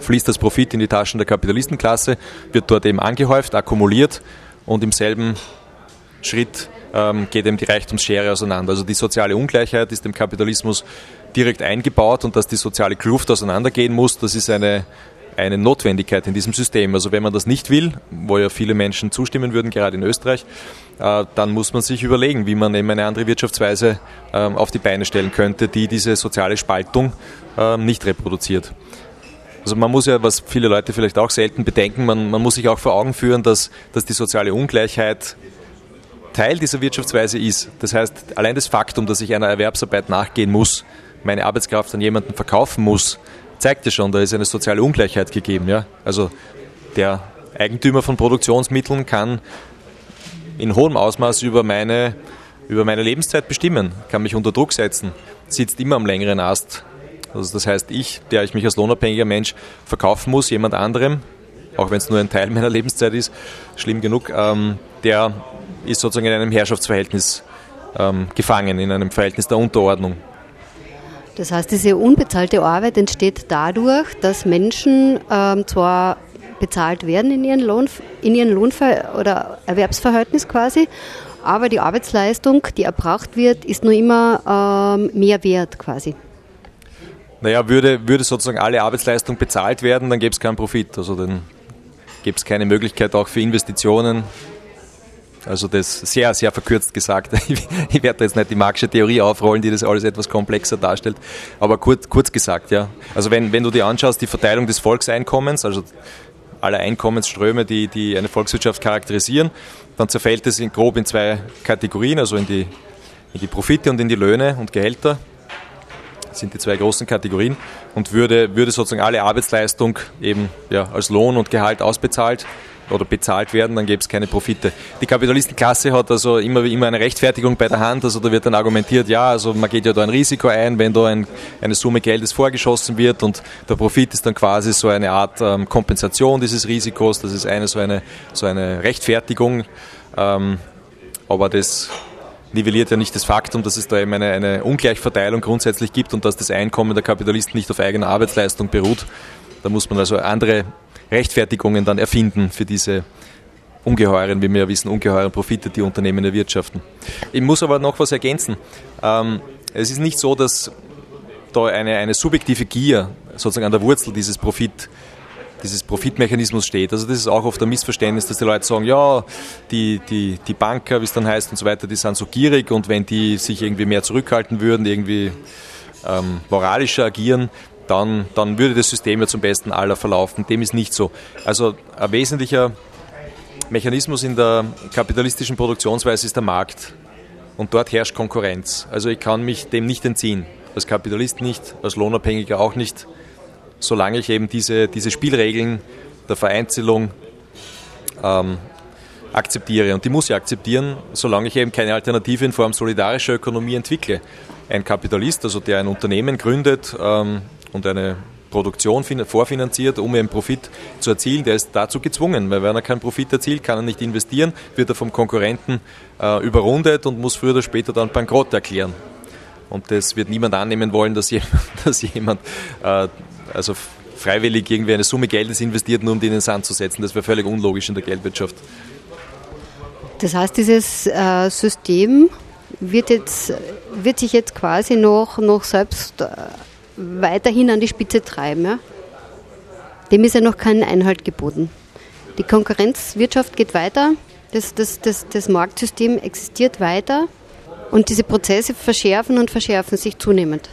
Speaker 3: fließt das Profit in die Taschen der Kapitalistenklasse, wird dort eben angehäuft, akkumuliert und im selben Schritt ähm, geht eben die Reichtumsschere auseinander. Also die soziale Ungleichheit ist dem Kapitalismus direkt eingebaut und dass die soziale Kluft auseinandergehen muss, das ist eine, eine Notwendigkeit in diesem System. Also wenn man das nicht will, wo ja viele Menschen zustimmen würden, gerade in Österreich, äh, dann muss man sich überlegen, wie man eben eine andere Wirtschaftsweise ähm, auf die Beine stellen könnte, die diese soziale Spaltung ähm, nicht reproduziert. Also man muss ja, was viele Leute vielleicht auch selten bedenken, man, man muss sich auch vor Augen führen, dass, dass die soziale Ungleichheit Teil dieser Wirtschaftsweise ist. Das heißt, allein das Faktum, dass ich einer Erwerbsarbeit nachgehen muss, meine Arbeitskraft an jemanden verkaufen muss, zeigt ja schon, da ist eine soziale Ungleichheit gegeben. Ja? Also der Eigentümer von Produktionsmitteln kann in hohem Ausmaß über meine, über meine Lebenszeit bestimmen, kann mich unter Druck setzen, sitzt immer am längeren Ast. Also das heißt, ich, der ich mich als lohnabhängiger Mensch verkaufen muss, jemand anderem, auch wenn es nur ein Teil meiner Lebenszeit ist, schlimm genug, ähm, der ist sozusagen in einem Herrschaftsverhältnis ähm, gefangen, in einem Verhältnis der Unterordnung.
Speaker 2: Das heißt, diese unbezahlte Arbeit entsteht dadurch, dass Menschen ähm, zwar bezahlt werden in ihren Lohn, in ihren Lohnver oder Erwerbsverhältnis quasi, aber die Arbeitsleistung, die erbracht wird, ist nur immer ähm, mehr wert quasi.
Speaker 3: Naja, würde, würde sozusagen alle Arbeitsleistung bezahlt werden, dann gäbe es keinen Profit. Also dann gäbe es keine Möglichkeit auch für Investitionen, also das sehr, sehr verkürzt gesagt. Ich werde jetzt nicht die Marxische Theorie aufrollen, die das alles etwas komplexer darstellt. Aber kurz, kurz gesagt, ja. Also wenn, wenn du dir anschaust, die Verteilung des Volkseinkommens, also aller Einkommensströme, die, die eine Volkswirtschaft charakterisieren, dann zerfällt es in grob in zwei Kategorien, also in die, in die Profite und in die Löhne und Gehälter. Das sind die zwei großen Kategorien und würde, würde sozusagen alle Arbeitsleistung eben ja, als Lohn und Gehalt ausbezahlt oder bezahlt werden, dann gäbe es keine Profite. Die Kapitalistenklasse hat also immer, immer eine Rechtfertigung bei der Hand, also da wird dann argumentiert, ja, also man geht ja da ein Risiko ein, wenn da ein, eine Summe Geldes vorgeschossen wird und der Profit ist dann quasi so eine Art ähm, Kompensation dieses Risikos, das ist eine so eine, so eine Rechtfertigung, ähm, aber das nivelliert ja nicht das Faktum, dass es da eben eine, eine Ungleichverteilung grundsätzlich gibt und dass das Einkommen der Kapitalisten nicht auf eigener Arbeitsleistung beruht. Da muss man also andere Rechtfertigungen dann erfinden für diese ungeheuren, wie wir ja wissen, ungeheuren Profite, die Unternehmen erwirtschaften. Ich muss aber noch was ergänzen. Ähm, es ist nicht so, dass da eine, eine subjektive Gier sozusagen an der Wurzel dieses Profit dieses Profitmechanismus steht. Also das ist auch oft ein Missverständnis, dass die Leute sagen, ja, die, die, die Banker, wie es dann heißt und so weiter, die sind so gierig und wenn die sich irgendwie mehr zurückhalten würden, irgendwie ähm, moralischer agieren, dann, dann würde das System ja zum Besten aller verlaufen. Dem ist nicht so. Also ein wesentlicher Mechanismus in der kapitalistischen Produktionsweise ist der Markt. Und dort herrscht Konkurrenz. Also ich kann mich dem nicht entziehen. Als Kapitalist nicht, als Lohnabhängiger auch nicht, solange ich eben diese, diese Spielregeln der Vereinzelung ähm, akzeptiere. Und die muss ich akzeptieren, solange ich eben keine Alternative in Form solidarischer Ökonomie entwickle. Ein Kapitalist, also der ein Unternehmen gründet, ähm, und eine Produktion vorfinanziert, um einen Profit zu erzielen, der ist dazu gezwungen, weil wenn er keinen Profit erzielt, kann er nicht investieren, wird er vom Konkurrenten äh, überrundet und muss früher oder später dann Bankrott erklären. Und das wird niemand annehmen wollen, dass jemand, dass jemand äh, also freiwillig irgendwie eine Summe Geldes investiert, nur um die in den Sand zu setzen. Das wäre völlig unlogisch in der Geldwirtschaft.
Speaker 2: Das heißt, dieses äh, System wird, jetzt, wird sich jetzt quasi noch, noch selbst äh, weiterhin an die Spitze treiben. Ja? Dem ist ja noch kein Einhalt geboten. Die Konkurrenzwirtschaft geht weiter, das, das, das, das Marktsystem existiert weiter und diese Prozesse verschärfen und verschärfen sich zunehmend.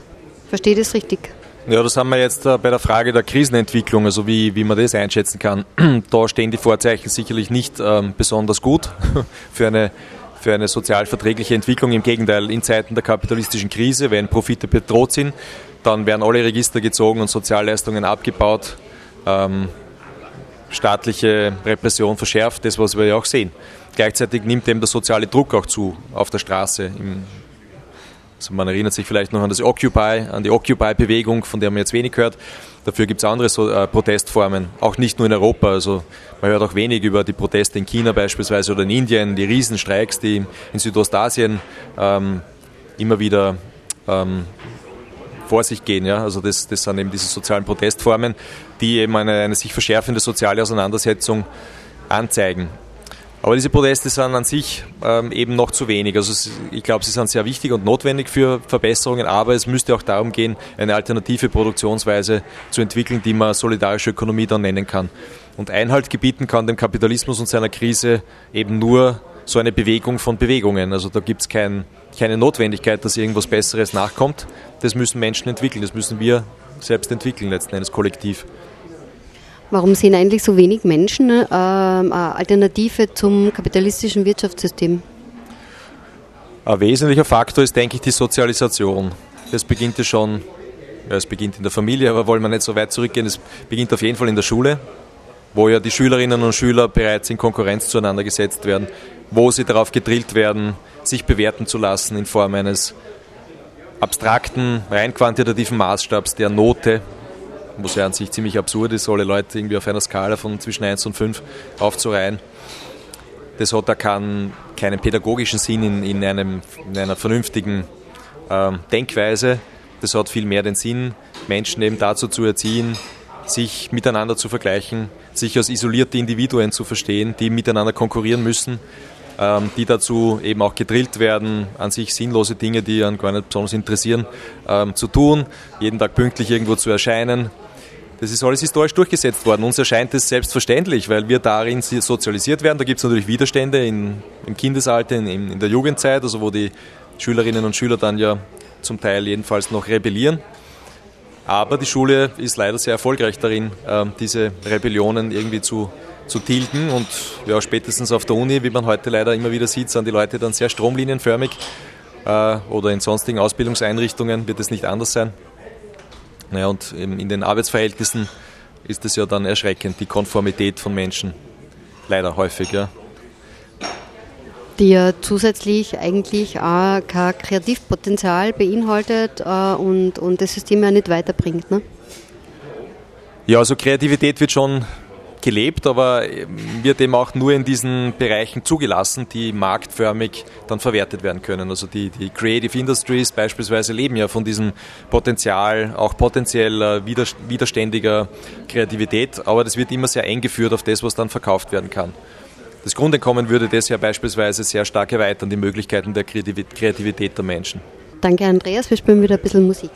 Speaker 2: Verstehe das richtig?
Speaker 3: Ja, das haben wir jetzt äh, bei der Frage der Krisenentwicklung, also wie, wie man das einschätzen kann. Da stehen die Vorzeichen sicherlich nicht ähm, besonders gut für eine, für eine sozial Entwicklung. Im Gegenteil, in Zeiten der kapitalistischen Krise, wenn Profite bedroht sind, dann werden alle Register gezogen und Sozialleistungen abgebaut. Ähm, staatliche Repression verschärft, das was wir ja auch sehen. Gleichzeitig nimmt eben der soziale Druck auch zu auf der Straße. Also man erinnert sich vielleicht noch an das Occupy, an die Occupy-Bewegung, von der man jetzt wenig hört. Dafür gibt es andere so, äh, Protestformen, auch nicht nur in Europa. Also man hört auch wenig über die Proteste in China beispielsweise oder in Indien, die Riesenstreiks, die in Südostasien ähm, immer wieder ähm, vor sich gehen. Ja? Also das, das sind eben diese sozialen Protestformen, die eben eine, eine sich verschärfende soziale Auseinandersetzung anzeigen. Aber diese Proteste sind an sich ähm, eben noch zu wenig. Also ich glaube, sie sind sehr wichtig und notwendig für Verbesserungen, aber es müsste auch darum gehen, eine alternative Produktionsweise zu entwickeln, die man solidarische Ökonomie dann nennen kann. Und Einhalt gebieten kann dem Kapitalismus und seiner Krise eben nur so eine Bewegung von Bewegungen. Also da gibt es kein, keine Notwendigkeit, dass irgendwas Besseres nachkommt. Das müssen Menschen entwickeln, das müssen wir selbst entwickeln, letzten Endes kollektiv.
Speaker 2: Warum sehen eigentlich so wenig Menschen äh, eine Alternative zum kapitalistischen Wirtschaftssystem?
Speaker 3: Ein wesentlicher Faktor ist, denke ich, die Sozialisation. Das beginnt ja schon, ja, es beginnt in der Familie, aber wollen wir nicht so weit zurückgehen, es beginnt auf jeden Fall in der Schule, wo ja die Schülerinnen und Schüler bereits in Konkurrenz zueinander gesetzt werden, wo sie darauf gedrillt werden, sich bewerten zu lassen in Form eines abstrakten, rein quantitativen Maßstabs der Note, was ja an sich ziemlich absurd ist, alle Leute irgendwie auf einer Skala von zwischen 1 und 5 aufzureihen. Das hat da keinen, keinen pädagogischen Sinn in, in, einem, in einer vernünftigen ähm, Denkweise. Das hat viel mehr den Sinn, Menschen eben dazu zu erziehen, sich miteinander zu vergleichen, sich als isolierte Individuen zu verstehen, die miteinander konkurrieren müssen, die dazu eben auch gedrillt werden, an sich sinnlose Dinge, die einen gar nicht besonders interessieren, ähm, zu tun, jeden Tag pünktlich irgendwo zu erscheinen, das ist alles historisch durchgesetzt worden. Uns erscheint es selbstverständlich, weil wir darin sozialisiert werden. Da gibt es natürlich Widerstände in, im Kindesalter, in, in, der Jugendzeit, also wo die Schülerinnen und Schüler dann ja zum Teil jedenfalls noch rebellieren. Aber die Schule ist leider sehr erfolgreich darin, äh, diese Rebellionen irgendwie zu, zu tilgen. Und ja, spätestens auf der Uni, wie man heute leider immer wieder sieht, sind die Leute dann sehr stromlinienförmig. Äh, oder in sonstigen Ausbildungseinrichtungen wird es nicht anders sein. Naja, und in den Arbeitsverhältnissen ist es ja dann erschreckend, die Konformität von Menschen. Leider häufig, ja.
Speaker 2: Die ja zusätzlich eigentlich auch kein Kreativpotenzial beinhaltet äh, und, und das System ja nicht weiterbringt. Ne?
Speaker 3: Ja, also Kreativität wird schon gelebt, aber wird eben auch nur in diesen Bereichen zugelassen, die marktförmig dann verwertet werden können. Also die, die Creative Industries beispielsweise leben ja von diesem Potenzial, auch potenziell widerständiger Kreativität, aber das wird immer sehr eingeführt auf das, was dann verkauft werden kann. Das Grundeinkommen würde das ja beispielsweise sehr stark erweitern, die Möglichkeiten der Kreativität der Menschen.
Speaker 2: Danke Andreas, wir spielen wieder ein bisschen Musik.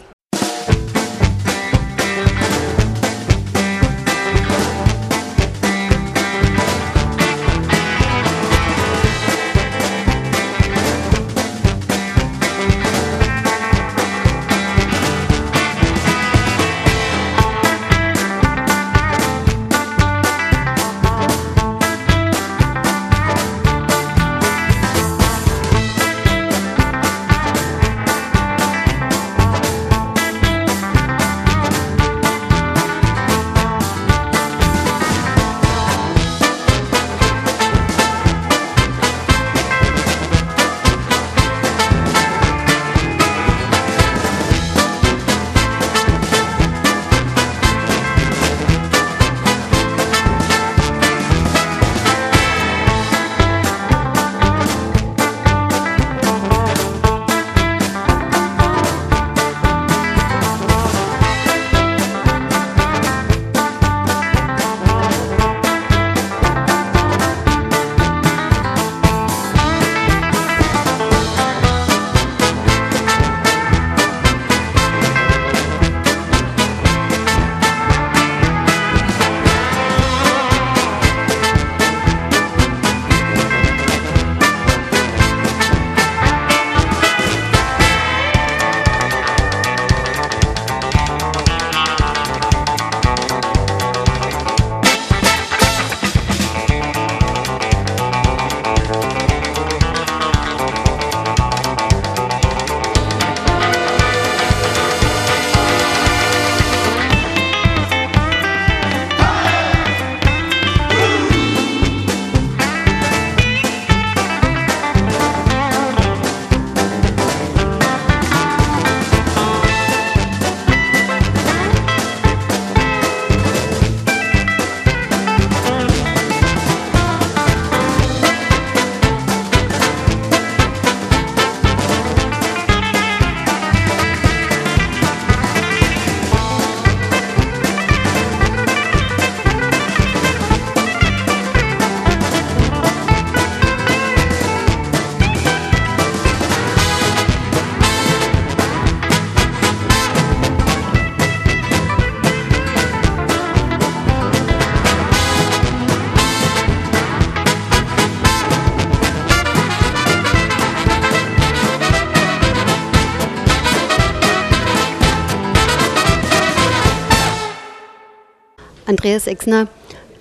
Speaker 2: Andreas Exner,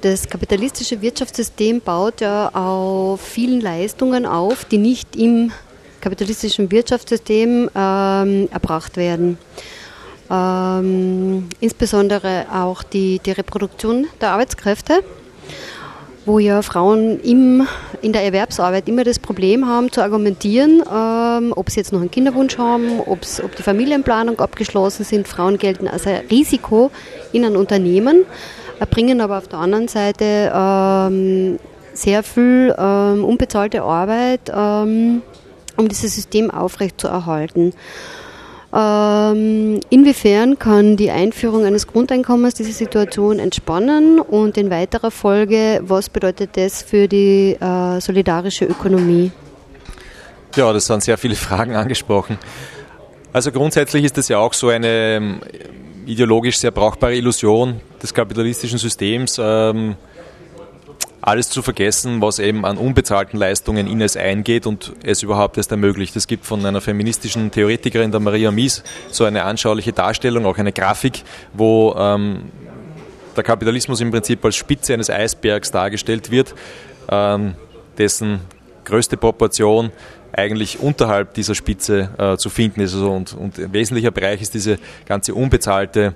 Speaker 2: das kapitalistische Wirtschaftssystem baut ja auf vielen Leistungen auf, die nicht im kapitalistischen Wirtschaftssystem ähm, erbracht werden. Ähm, insbesondere auch die, die Reproduktion der Arbeitskräfte, wo ja Frauen im, in der Erwerbsarbeit immer das Problem haben zu argumentieren, ähm, ob sie jetzt noch einen Kinderwunsch haben, ob die Familienplanung abgeschlossen sind. Frauen gelten als ein Risiko in einem Unternehmen, bringen aber auf der anderen Seite ähm, sehr viel ähm, unbezahlte Arbeit, ähm, um dieses System aufrechtzuerhalten. Ähm, inwiefern kann die Einführung eines Grundeinkommens diese Situation entspannen und in weiterer Folge, was bedeutet das für die äh, solidarische Ökonomie?
Speaker 3: Ja, das sind sehr viele Fragen angesprochen. Also grundsätzlich ist das ja auch so eine ähm, ideologisch sehr brauchbare Illusion des kapitalistischen Systems. Ähm, alles zu vergessen, was eben an unbezahlten Leistungen in es eingeht und es überhaupt erst ermöglicht. Es gibt von einer feministischen Theoretikerin, der Maria Mies, so eine anschauliche Darstellung, auch eine Grafik, wo ähm, der Kapitalismus im Prinzip als Spitze eines Eisbergs dargestellt wird, ähm, dessen größte Proportion eigentlich unterhalb dieser Spitze äh, zu finden ist. Also und, und, ein wesentlicher Bereich ist diese ganze unbezahlte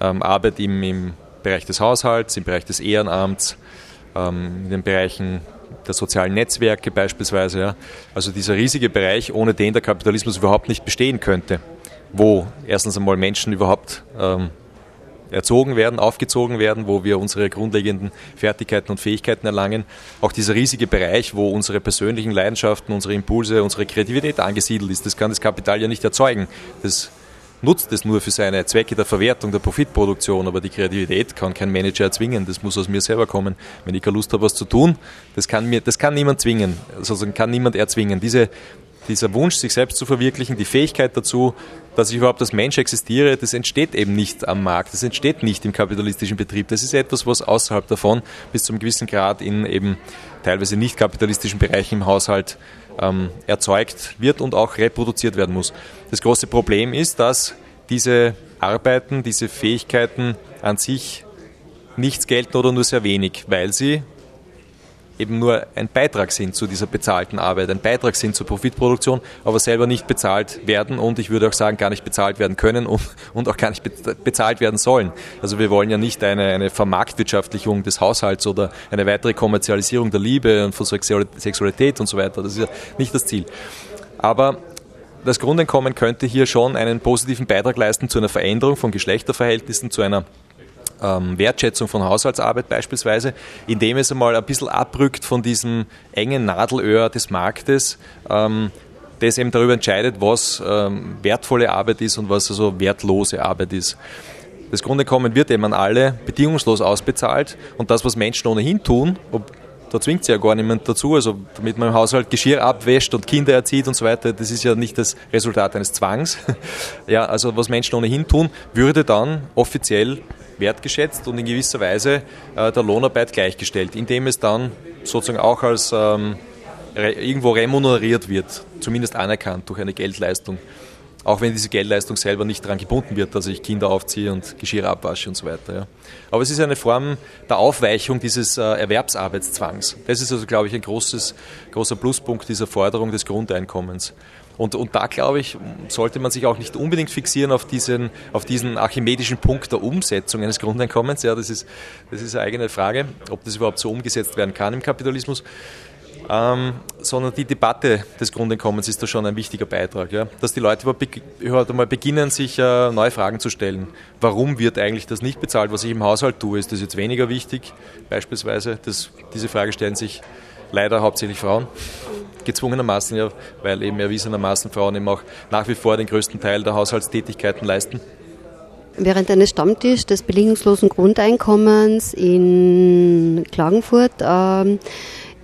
Speaker 3: ähm, Arbeit im, im Bereich des Haushalts, im Bereich des Ehrenamts, ähm, in den Bereichen der sozialen Netzwerke beispielsweise. Ja. Also dieser riesige Bereich, ohne den der Kapitalismus überhaupt nicht bestehen könnte, wo erstens einmal Menschen überhaupt ähm, erzogen werden, aufgezogen werden, wo wir unsere grundlegenden Fertigkeiten und Fähigkeiten erlangen. Auch dieser riesige Bereich, wo unsere persönlichen Leidenschaften, unsere Impulse, unsere Kreativität angesiedelt ist, das kann das Kapital ja nicht erzeugen. Das nutzt es nur für seine Zwecke der Verwertung, der Profitproduktion, aber die Kreativität kann kein Manager erzwingen. Das muss aus mir selber kommen. Wenn ich keine Lust habe, was zu tun, das kann mir, das kann niemand zwingen. Also kann niemand erzwingen. Diese, dieser Wunsch, sich selbst zu verwirklichen, die Fähigkeit dazu, dass ich überhaupt als Mensch existiere, das entsteht eben nicht am Markt, das entsteht nicht im kapitalistischen Betrieb. Das ist etwas, was außerhalb davon bis zu einem gewissen Grad in eben teilweise nicht kapitalistischen Bereichen im Haushalt ähm, erzeugt wird und auch reproduziert werden muss. Das große Problem ist, dass diese Arbeiten, diese Fähigkeiten an sich nichts gelten oder nur sehr wenig, weil sie eben nur ein Beitrag sind zu dieser bezahlten Arbeit, ein Beitrag sind zur Profitproduktion, aber selber nicht bezahlt werden und ich würde auch sagen, gar nicht bezahlt werden können und, und auch gar nicht bezahlt werden sollen. Also wir wollen ja nicht eine, eine Vermarktwirtschaftlichung des Haushalts oder eine weitere Kommerzialisierung der Liebe und von Sexualität und so weiter. Das ist ja nicht das Ziel. Aber das Grundeinkommen könnte hier schon einen positiven Beitrag leisten zu einer Veränderung von Geschlechterverhältnissen, zu einer ähm, Wertschätzung von Haushaltsarbeit beispielsweise, indem es einmal ein bisschen abrückt von diesem engen Nadelöhr des Marktes, ähm, das eben darüber entscheidet, was ähm, wertvolle Arbeit ist und was also wertlose Arbeit ist. Das Grundeinkommen wird eben an alle bedingungslos ausbezahlt und das, was Menschen ohnehin tun, ob, da zwingt sie ja gar niemand dazu, also damit man im Haushalt Geschirr abwäscht und Kinder erzieht und so weiter, das ist ja nicht das Resultat eines Zwangs. ja, also was Menschen ohnehin tun, würde dann offiziell wertgeschätzt und in gewisser Weise äh, der Lohnarbeit gleichgestellt, indem es dann sozusagen auch als ähm, re irgendwo remuneriert wird, zumindest anerkannt durch eine Geldleistung. Auch wenn diese Geldleistung selber nicht daran gebunden wird, dass ich Kinder aufziehe und Geschirr abwasche und so weiter. Ja. Aber es ist eine Form der Aufweichung dieses äh, Erwerbsarbeitszwangs. Das ist also, glaube ich, ein großes, großer Pluspunkt dieser Forderung des Grundeinkommens. Und, und da, glaube ich, sollte man sich auch nicht unbedingt fixieren auf diesen, auf diesen archimedischen Punkt der Umsetzung eines Grundeinkommens. Ja, das ist, das ist eine eigene Frage, ob das überhaupt so umgesetzt werden kann im Kapitalismus. Ähm, sondern die Debatte des Grundeinkommens ist da schon ein wichtiger Beitrag. Ja? Dass die Leute überhaupt einmal beginnen, sich äh, neue Fragen zu stellen. Warum wird eigentlich das nicht bezahlt, was ich im Haushalt tue? Ist das jetzt weniger wichtig? Beispielsweise, das, diese Frage stellen sich leider hauptsächlich Frauen gezwungenermaßen ja, weil eben erwiesenermaßen Frauen eben auch nach wie vor den größten Teil der Haushaltstätigkeiten leisten.
Speaker 2: Während eines Stammtisch des bedingungslosen Grundeinkommens in Klagenfurt ähm,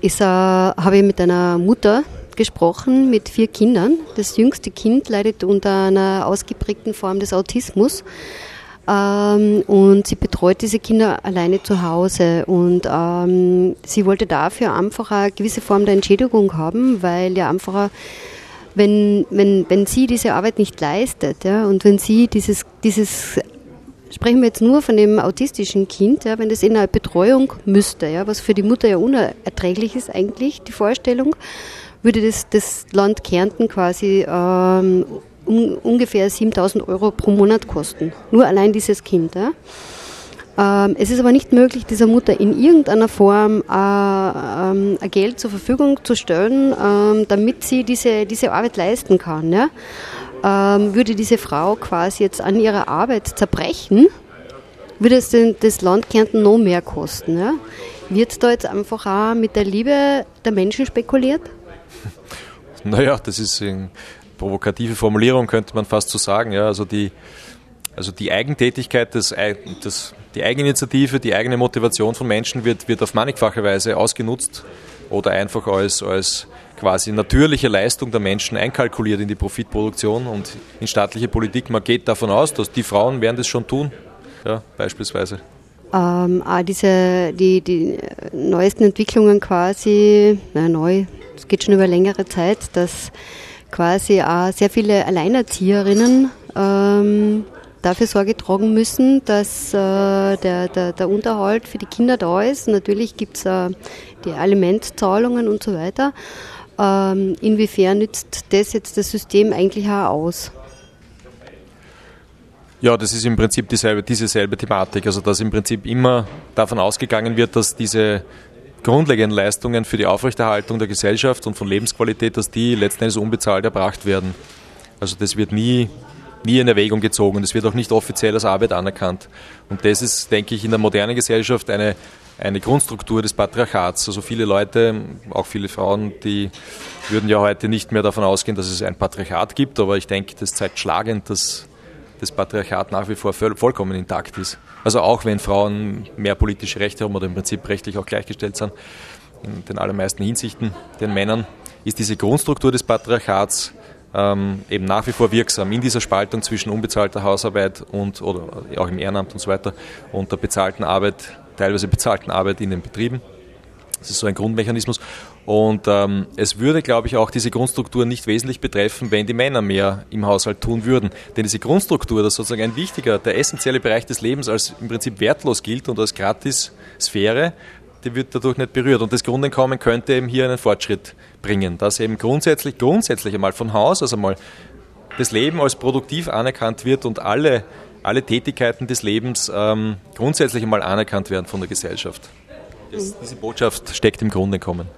Speaker 2: äh, habe ich mit einer Mutter gesprochen mit vier Kindern. Das jüngste Kind leidet unter einer ausgeprägten Form des Autismus. Ähm, und sie betreut diese Kinder alleine zu Hause. Und ähm, sie wollte dafür einfach eine gewisse Form der Entschädigung haben, weil ja einfach, wenn, wenn, wenn sie diese Arbeit nicht leistet ja, und wenn sie dieses, dieses sprechen wir jetzt nur von dem autistischen Kind, ja, wenn das in eine Betreuung müsste, ja, was für die Mutter ja unerträglich ist eigentlich, die Vorstellung, würde das, das Land Kärnten quasi ähm, um, ungefähr 7000 Euro pro Monat kosten. Nur allein dieses Kind. Ja. Ähm, es ist aber nicht möglich, dieser Mutter in irgendeiner Form äh, ähm, Geld zur Verfügung zu stellen, ähm, damit sie diese, diese Arbeit leisten kann. Ja? Ähm, würde diese Frau quasi jetzt an ihrer Arbeit zerbrechen, würde es den, das Land Kärnten noch mehr kosten. Ja? Wird da jetzt einfach auch mit der Liebe der Menschen spekuliert?
Speaker 3: Naja, das ist provokative Formulierung, könnte man fast so sagen. Ja, also die, also die Eigentätigkeit, des, des, die Eigeninitiative, die eigene Motivation von Menschen wird, wird auf mannigfache Weise ausgenutzt oder einfach als, als quasi natürliche Leistung der Menschen einkalkuliert in die Profitproduktion und in staatliche Politik. Man geht davon aus, dass die Frauen werden das schon tun, ja, beispielsweise.
Speaker 2: Ähm, diese, die, die neuesten Entwicklungen quasi, na, neu, es geht schon über längere Zeit, dass quasi auch sehr viele Alleinerzieherinnen ähm, dafür Sorge tragen müssen, dass äh, der, der, der, Unterhalt für die Kinder da ist. Natürlich gibt es äh, die Alimentzahlungen und so weiter. Ähm, inwiefern nützt das jetzt das System eigentlich auch aus?
Speaker 3: Ja, das ist im Prinzip dieselbe, dieselbe Thematik. Also dass im Prinzip immer davon ausgegangen wird, dass diese grundlegenden Leistungen für die Aufrechterhaltung der Gesellschaft und von Lebensqualität, dass die letzten Endes unbezahlt erbracht werden. Also das wird nie nie in Erwägung gezogen. Das wird auch nicht offiziell als Arbeit anerkannt. Und das ist, denke ich, in der modernen Gesellschaft eine, eine Grundstruktur des Patriarchats. Also viele Leute, auch viele Frauen, die würden ja heute nicht mehr davon ausgehen, dass es ein Patriarchat gibt, aber ich denke, das zeigt schlagend, dass das Patriarchat nach wie vor vollkommen intakt ist. Also auch wenn Frauen mehr politische Rechte haben oder im Prinzip rechtlich auch gleichgestellt sind, in den allermeisten Hinsichten den Männern, ist diese Grundstruktur des Patriarchats ähm, eben nach wie vor wirksam in dieser Spaltung zwischen unbezahlter Hausarbeit und oder auch im Ehrenamt und so weiter und der bezahlten Arbeit, teilweise bezahlten Arbeit in den Betrieben. Das ist so ein Grundmechanismus. Und ähm, es würde, glaube ich, auch diese Grundstruktur nicht wesentlich betreffen, wenn die Männer mehr im Haushalt tun würden. Denn diese Grundstruktur, das sozusagen ein wichtiger, der essentielle Bereich des Lebens als im Prinzip wertlos gilt und als Gratis-Sphäre, die wird dadurch nicht berührt. Und das Grundeinkommen könnte eben hier einen Fortschritt bringen, dass eben grundsätzlich, grundsätzlich einmal von Haus aus einmal das Leben als produktiv anerkannt wird und alle, alle Tätigkeiten des Lebens ähm, grundsätzlich einmal anerkannt werden von der Gesellschaft. Das, diese Botschaft steckt im Grundeinkommen.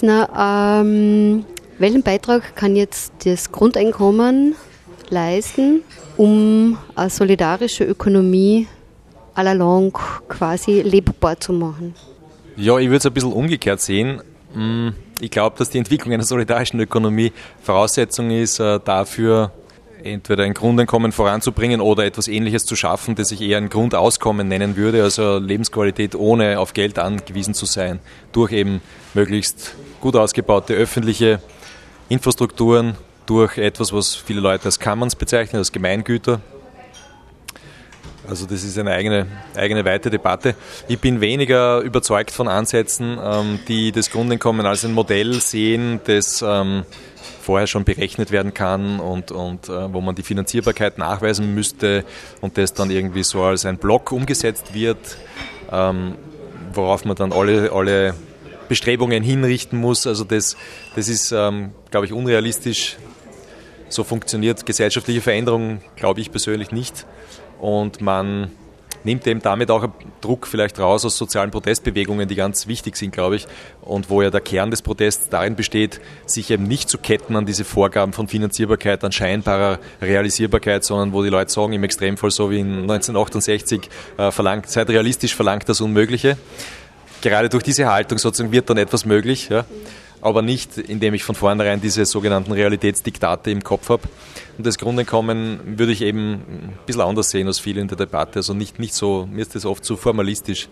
Speaker 2: Exner. Ähm, welchen Beitrag kann jetzt das Grundeinkommen leisten, um eine solidarische Ökonomie à la longue quasi lebbar zu machen?
Speaker 3: Ja, ich würde es ein bisschen umgekehrt sehen. Hm, ich glaube, dass die Entwicklung einer solidarischen Ökonomie Voraussetzung ist äh, dafür, entweder ein Grundeinkommen voranzubringen oder etwas Ähnliches zu schaffen, das ich eher ein Grundauskommen nennen würde, also Lebensqualität ohne auf Geld angewiesen zu sein, durch eben möglichst gut ausgebaute öffentliche Infrastrukturen, durch etwas, was viele Leute als Commons bezeichnen, als Gemeingüter, also das ist eine eigene, eigene weite Debatte. Ich bin weniger überzeugt von Ansätzen, ähm, die das Grundeinkommen als ein Modell sehen, das ähm, vorher schon berechnet werden kann und, und äh, wo man die Finanzierbarkeit nachweisen müsste und das dann irgendwie so als ein Block umgesetzt wird, ähm, worauf man dann alle, alle Bestrebungen hinrichten muss. Also das, das ist, glaube ich, unrealistisch. So funktioniert gesellschaftliche Veränderung, glaube ich persönlich nicht und man nimmt eben damit auch Druck vielleicht raus aus sozialen Protestbewegungen, die ganz wichtig sind, glaube ich, und wo ja der Kern des Protests darin besteht, sich eben nicht zu ketten an diese Vorgaben von Finanzierbarkeit, an scheinbarer Realisierbarkeit, sondern wo die Leute sagen, im Extremfall so wie in 1968, äh, verlangt, seid realistisch, verlangt das Unmögliche. Gerade durch diese Haltung sozusagen wird dann etwas möglich. Ja aber nicht, indem ich von vornherein diese sogenannten Realitätsdiktate im Kopf habe. Und das Grundeinkommen würde ich eben ein bisschen anders sehen als viele in der Debatte. Also nicht, nicht so, mir ist das oft zu formalistisch.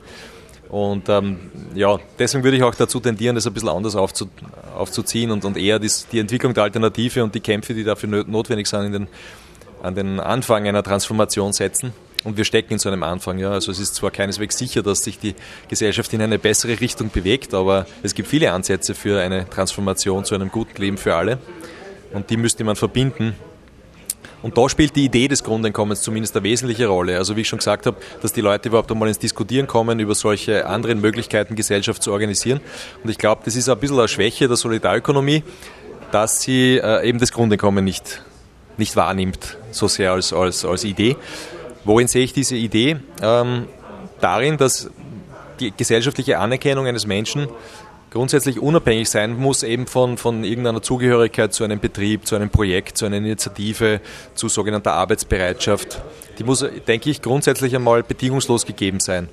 Speaker 3: Und ähm, ja, deswegen würde ich auch dazu tendieren, das ein bisschen anders aufzu, aufzuziehen und, und eher die, die Entwicklung der Alternative und die Kämpfe, die dafür notwendig sind, in den, an den Anfang einer Transformation setzen. Und wir stecken in so einem Anfang. Ja. Also es ist zwar keineswegs sicher, dass sich die Gesellschaft in eine bessere Richtung bewegt, aber es gibt viele Ansätze für eine Transformation zu einem guten Leben für alle. Und die müsste man verbinden. Und da spielt die Idee des Grundeinkommens zumindest eine wesentliche Rolle. Also wie ich schon gesagt habe, dass die Leute überhaupt einmal ins Diskutieren kommen über solche anderen Möglichkeiten, Gesellschaft zu organisieren. Und ich glaube, das ist ein bisschen eine Schwäche der Solidarökonomie, dass sie äh, eben das Grundeinkommen nicht, nicht wahrnimmt, so sehr als, als, als Idee. Worin sehe ich diese Idee? Ähm, darin, dass die gesellschaftliche Anerkennung eines Menschen grundsätzlich unabhängig sein muss, eben von, von irgendeiner Zugehörigkeit zu einem Betrieb, zu einem Projekt, zu einer Initiative, zu sogenannter Arbeitsbereitschaft. Die muss, denke ich, grundsätzlich einmal bedingungslos gegeben sein.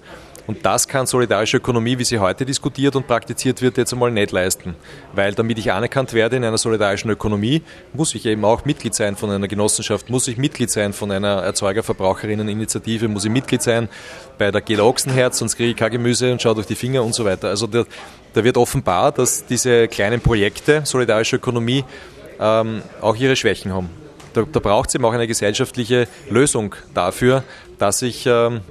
Speaker 3: Und das kann solidarische Ökonomie, wie sie heute diskutiert und praktiziert wird, jetzt einmal nicht leisten. Weil damit ich anerkannt werde in einer solidarischen Ökonomie, muss ich eben auch Mitglied sein von einer Genossenschaft, muss ich Mitglied sein von einer Erzeuger-Verbraucherinnen-Initiative, muss ich Mitglied sein bei der Gela Ochsenherz, sonst kriege ich kein Gemüse und schaue durch die Finger und so weiter. Also da, da wird offenbar, dass diese kleinen Projekte, solidarische Ökonomie, ähm, auch ihre Schwächen haben. Da, da braucht es eben auch eine gesellschaftliche Lösung dafür, dass ich ähm,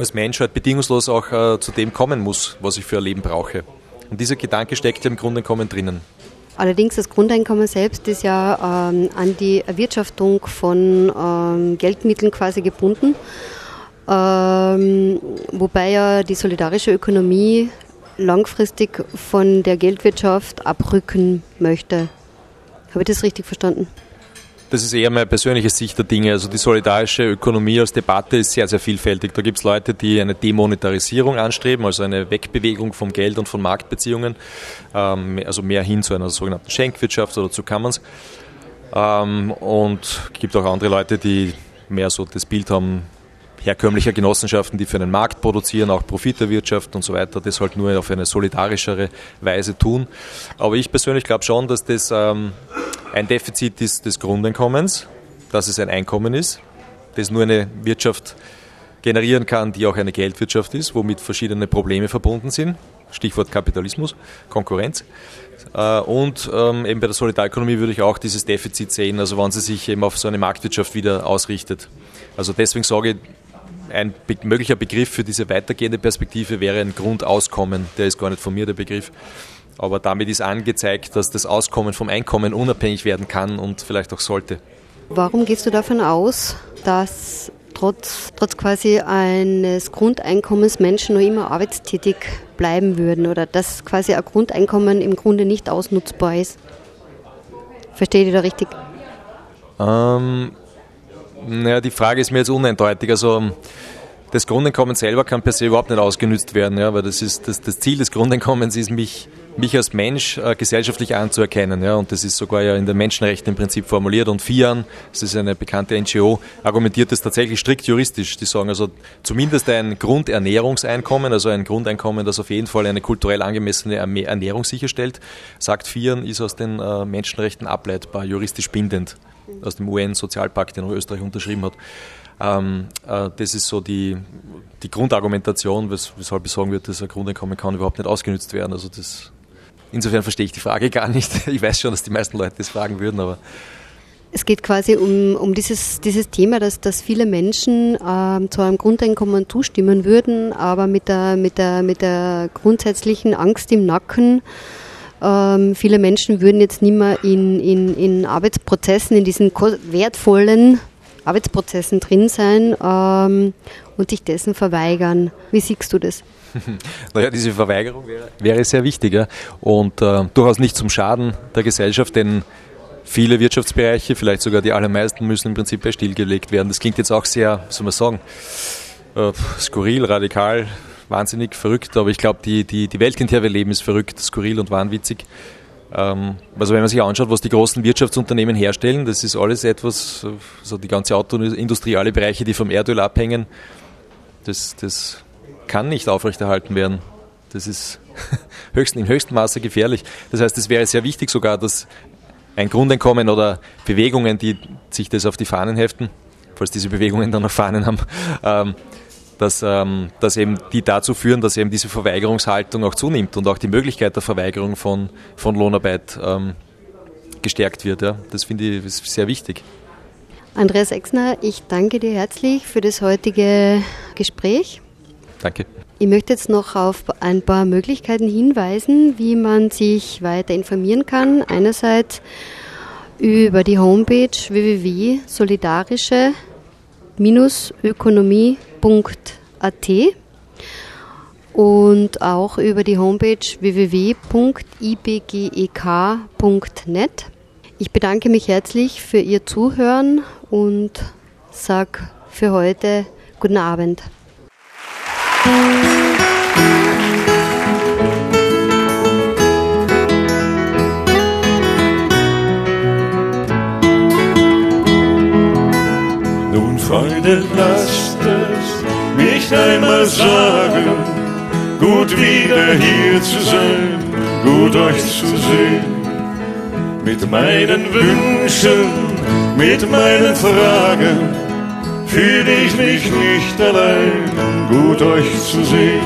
Speaker 3: als Mensch halt bedingungslos auch äh, zu dem kommen muss, was ich für ein Leben brauche. Und dieser Gedanke steckt ja im Grundeinkommen drinnen.
Speaker 2: Allerdings das Grundeinkommen selbst ist ja ähm, an die Erwirtschaftung von ähm, Geldmitteln quasi gebunden, ähm, wobei ja die solidarische Ökonomie langfristig von der Geldwirtschaft abrücken möchte. Habe ich das richtig verstanden?
Speaker 3: Das ist eher meine persönliche Sicht der Dinge. Also die solidarische Ökonomie als Debatte ist sehr, sehr vielfältig. Da gibt es Leute, die eine Demonetarisierung anstreben, also eine Wegbewegung vom Geld und von Marktbeziehungen, ähm, also mehr hin zu einer sogenannten Schenkwirtschaft oder zu Commons. Ähm, und es gibt auch andere Leute, die mehr so das Bild haben, herkömmlicher Genossenschaften, die für einen Markt produzieren, auch Profit erwirtschaften und so weiter, das halt nur auf eine solidarischere Weise tun. Aber ich persönlich glaube schon, dass das ähm, ein Defizit ist des Grundeinkommens, dass es ein Einkommen ist, das nur eine Wirtschaft generieren kann, die auch eine Geldwirtschaft ist, womit verschiedene Probleme verbunden sind. Stichwort Kapitalismus, Konkurrenz. Äh, und ähm, eben bei der Solidarökonomie würde ich auch dieses Defizit sehen, also wenn sie sich eben auf so eine Marktwirtschaft wieder ausrichtet. Also deswegen sage ich, ein möglicher Begriff für diese weitergehende Perspektive wäre ein Grundauskommen. Der ist gar nicht von mir der Begriff. Aber damit ist angezeigt, dass das Auskommen vom Einkommen unabhängig werden kann und vielleicht auch sollte.
Speaker 2: Warum gehst du davon aus, dass trotz, trotz quasi eines Grundeinkommens Menschen noch immer arbeitstätig bleiben würden oder dass quasi ein Grundeinkommen im Grunde nicht ausnutzbar ist? Verstehe ich da richtig?
Speaker 3: Ähm, naja, die Frage ist mir jetzt uneindeutig. Also das Grundeinkommen selber kann per se überhaupt nicht ausgenützt werden, ja, weil das ist das, das Ziel des Grundeinkommens ist, mich mich als Mensch äh, gesellschaftlich anzuerkennen. Ja, und das ist sogar ja in den Menschenrechten im Prinzip formuliert. Und FIAN, das ist eine bekannte NGO, argumentiert das tatsächlich strikt juristisch. Die sagen also zumindest ein Grundernährungseinkommen, also ein Grundeinkommen, das auf jeden Fall eine kulturell angemessene Ernährung sicherstellt, sagt FIAN, ist aus den äh, Menschenrechten ableitbar, juristisch bindend, aus dem UN-Sozialpakt, den Österreich unterschrieben hat. Ähm, äh, das ist so die, die Grundargumentation, weshalb ich sagen würde, dass ein Grundeinkommen kann überhaupt nicht ausgenutzt werden. Also das Insofern verstehe ich die Frage gar nicht. Ich weiß schon, dass die meisten Leute das fragen würden, aber.
Speaker 2: Es geht quasi um, um dieses, dieses Thema, dass, dass viele Menschen ähm, zu einem Grundeinkommen zustimmen würden, aber mit der, mit der, mit der grundsätzlichen Angst im Nacken, ähm, viele Menschen würden jetzt nicht mehr in, in, in Arbeitsprozessen, in diesen wertvollen Arbeitsprozessen drin sein ähm, und sich dessen verweigern. Wie siehst du das?
Speaker 3: naja, diese Verweigerung wäre, wäre sehr wichtig ja. und äh, durchaus nicht zum Schaden der Gesellschaft, denn viele Wirtschaftsbereiche, vielleicht sogar die allermeisten, müssen im Prinzip stillgelegt werden. Das klingt jetzt auch sehr, wie soll man sagen, äh, skurril, radikal, wahnsinnig verrückt, aber ich glaube, die, die, die Welt, in der wir leben, ist verrückt, skurril und wahnwitzig. Ähm, also wenn man sich anschaut, was die großen Wirtschaftsunternehmen herstellen, das ist alles etwas, so die ganze Autoindustrie, alle Bereiche, die vom Erdöl abhängen, das, das kann nicht aufrechterhalten werden. Das ist höchst, im höchsten Maße gefährlich. Das heißt, es wäre sehr wichtig sogar, dass ein Grundeinkommen oder Bewegungen, die sich das auf die Fahnen heften, falls diese Bewegungen dann noch Fahnen haben, ähm, dass, ähm, dass eben die dazu führen, dass eben diese Verweigerungshaltung auch zunimmt und auch die Möglichkeit der Verweigerung von, von Lohnarbeit ähm, gestärkt wird. Ja. Das finde ich sehr wichtig.
Speaker 2: Andreas Exner, ich danke dir herzlich für das heutige Gespräch.
Speaker 3: Danke.
Speaker 2: Ich möchte jetzt noch auf ein paar Möglichkeiten hinweisen, wie man sich weiter informieren kann. Einerseits über die Homepage www.solidarische-ökonomie.at und auch über die Homepage www.ibgek.net. Ich bedanke mich herzlich für Ihr Zuhören und sage für heute guten Abend.
Speaker 1: Freunde, lasst es mich einmal sagen, gut wieder hier zu sein, gut euch zu sehen. Mit meinen Wünschen, mit meinen Fragen fühle ich mich nicht allein, gut euch zu sehen.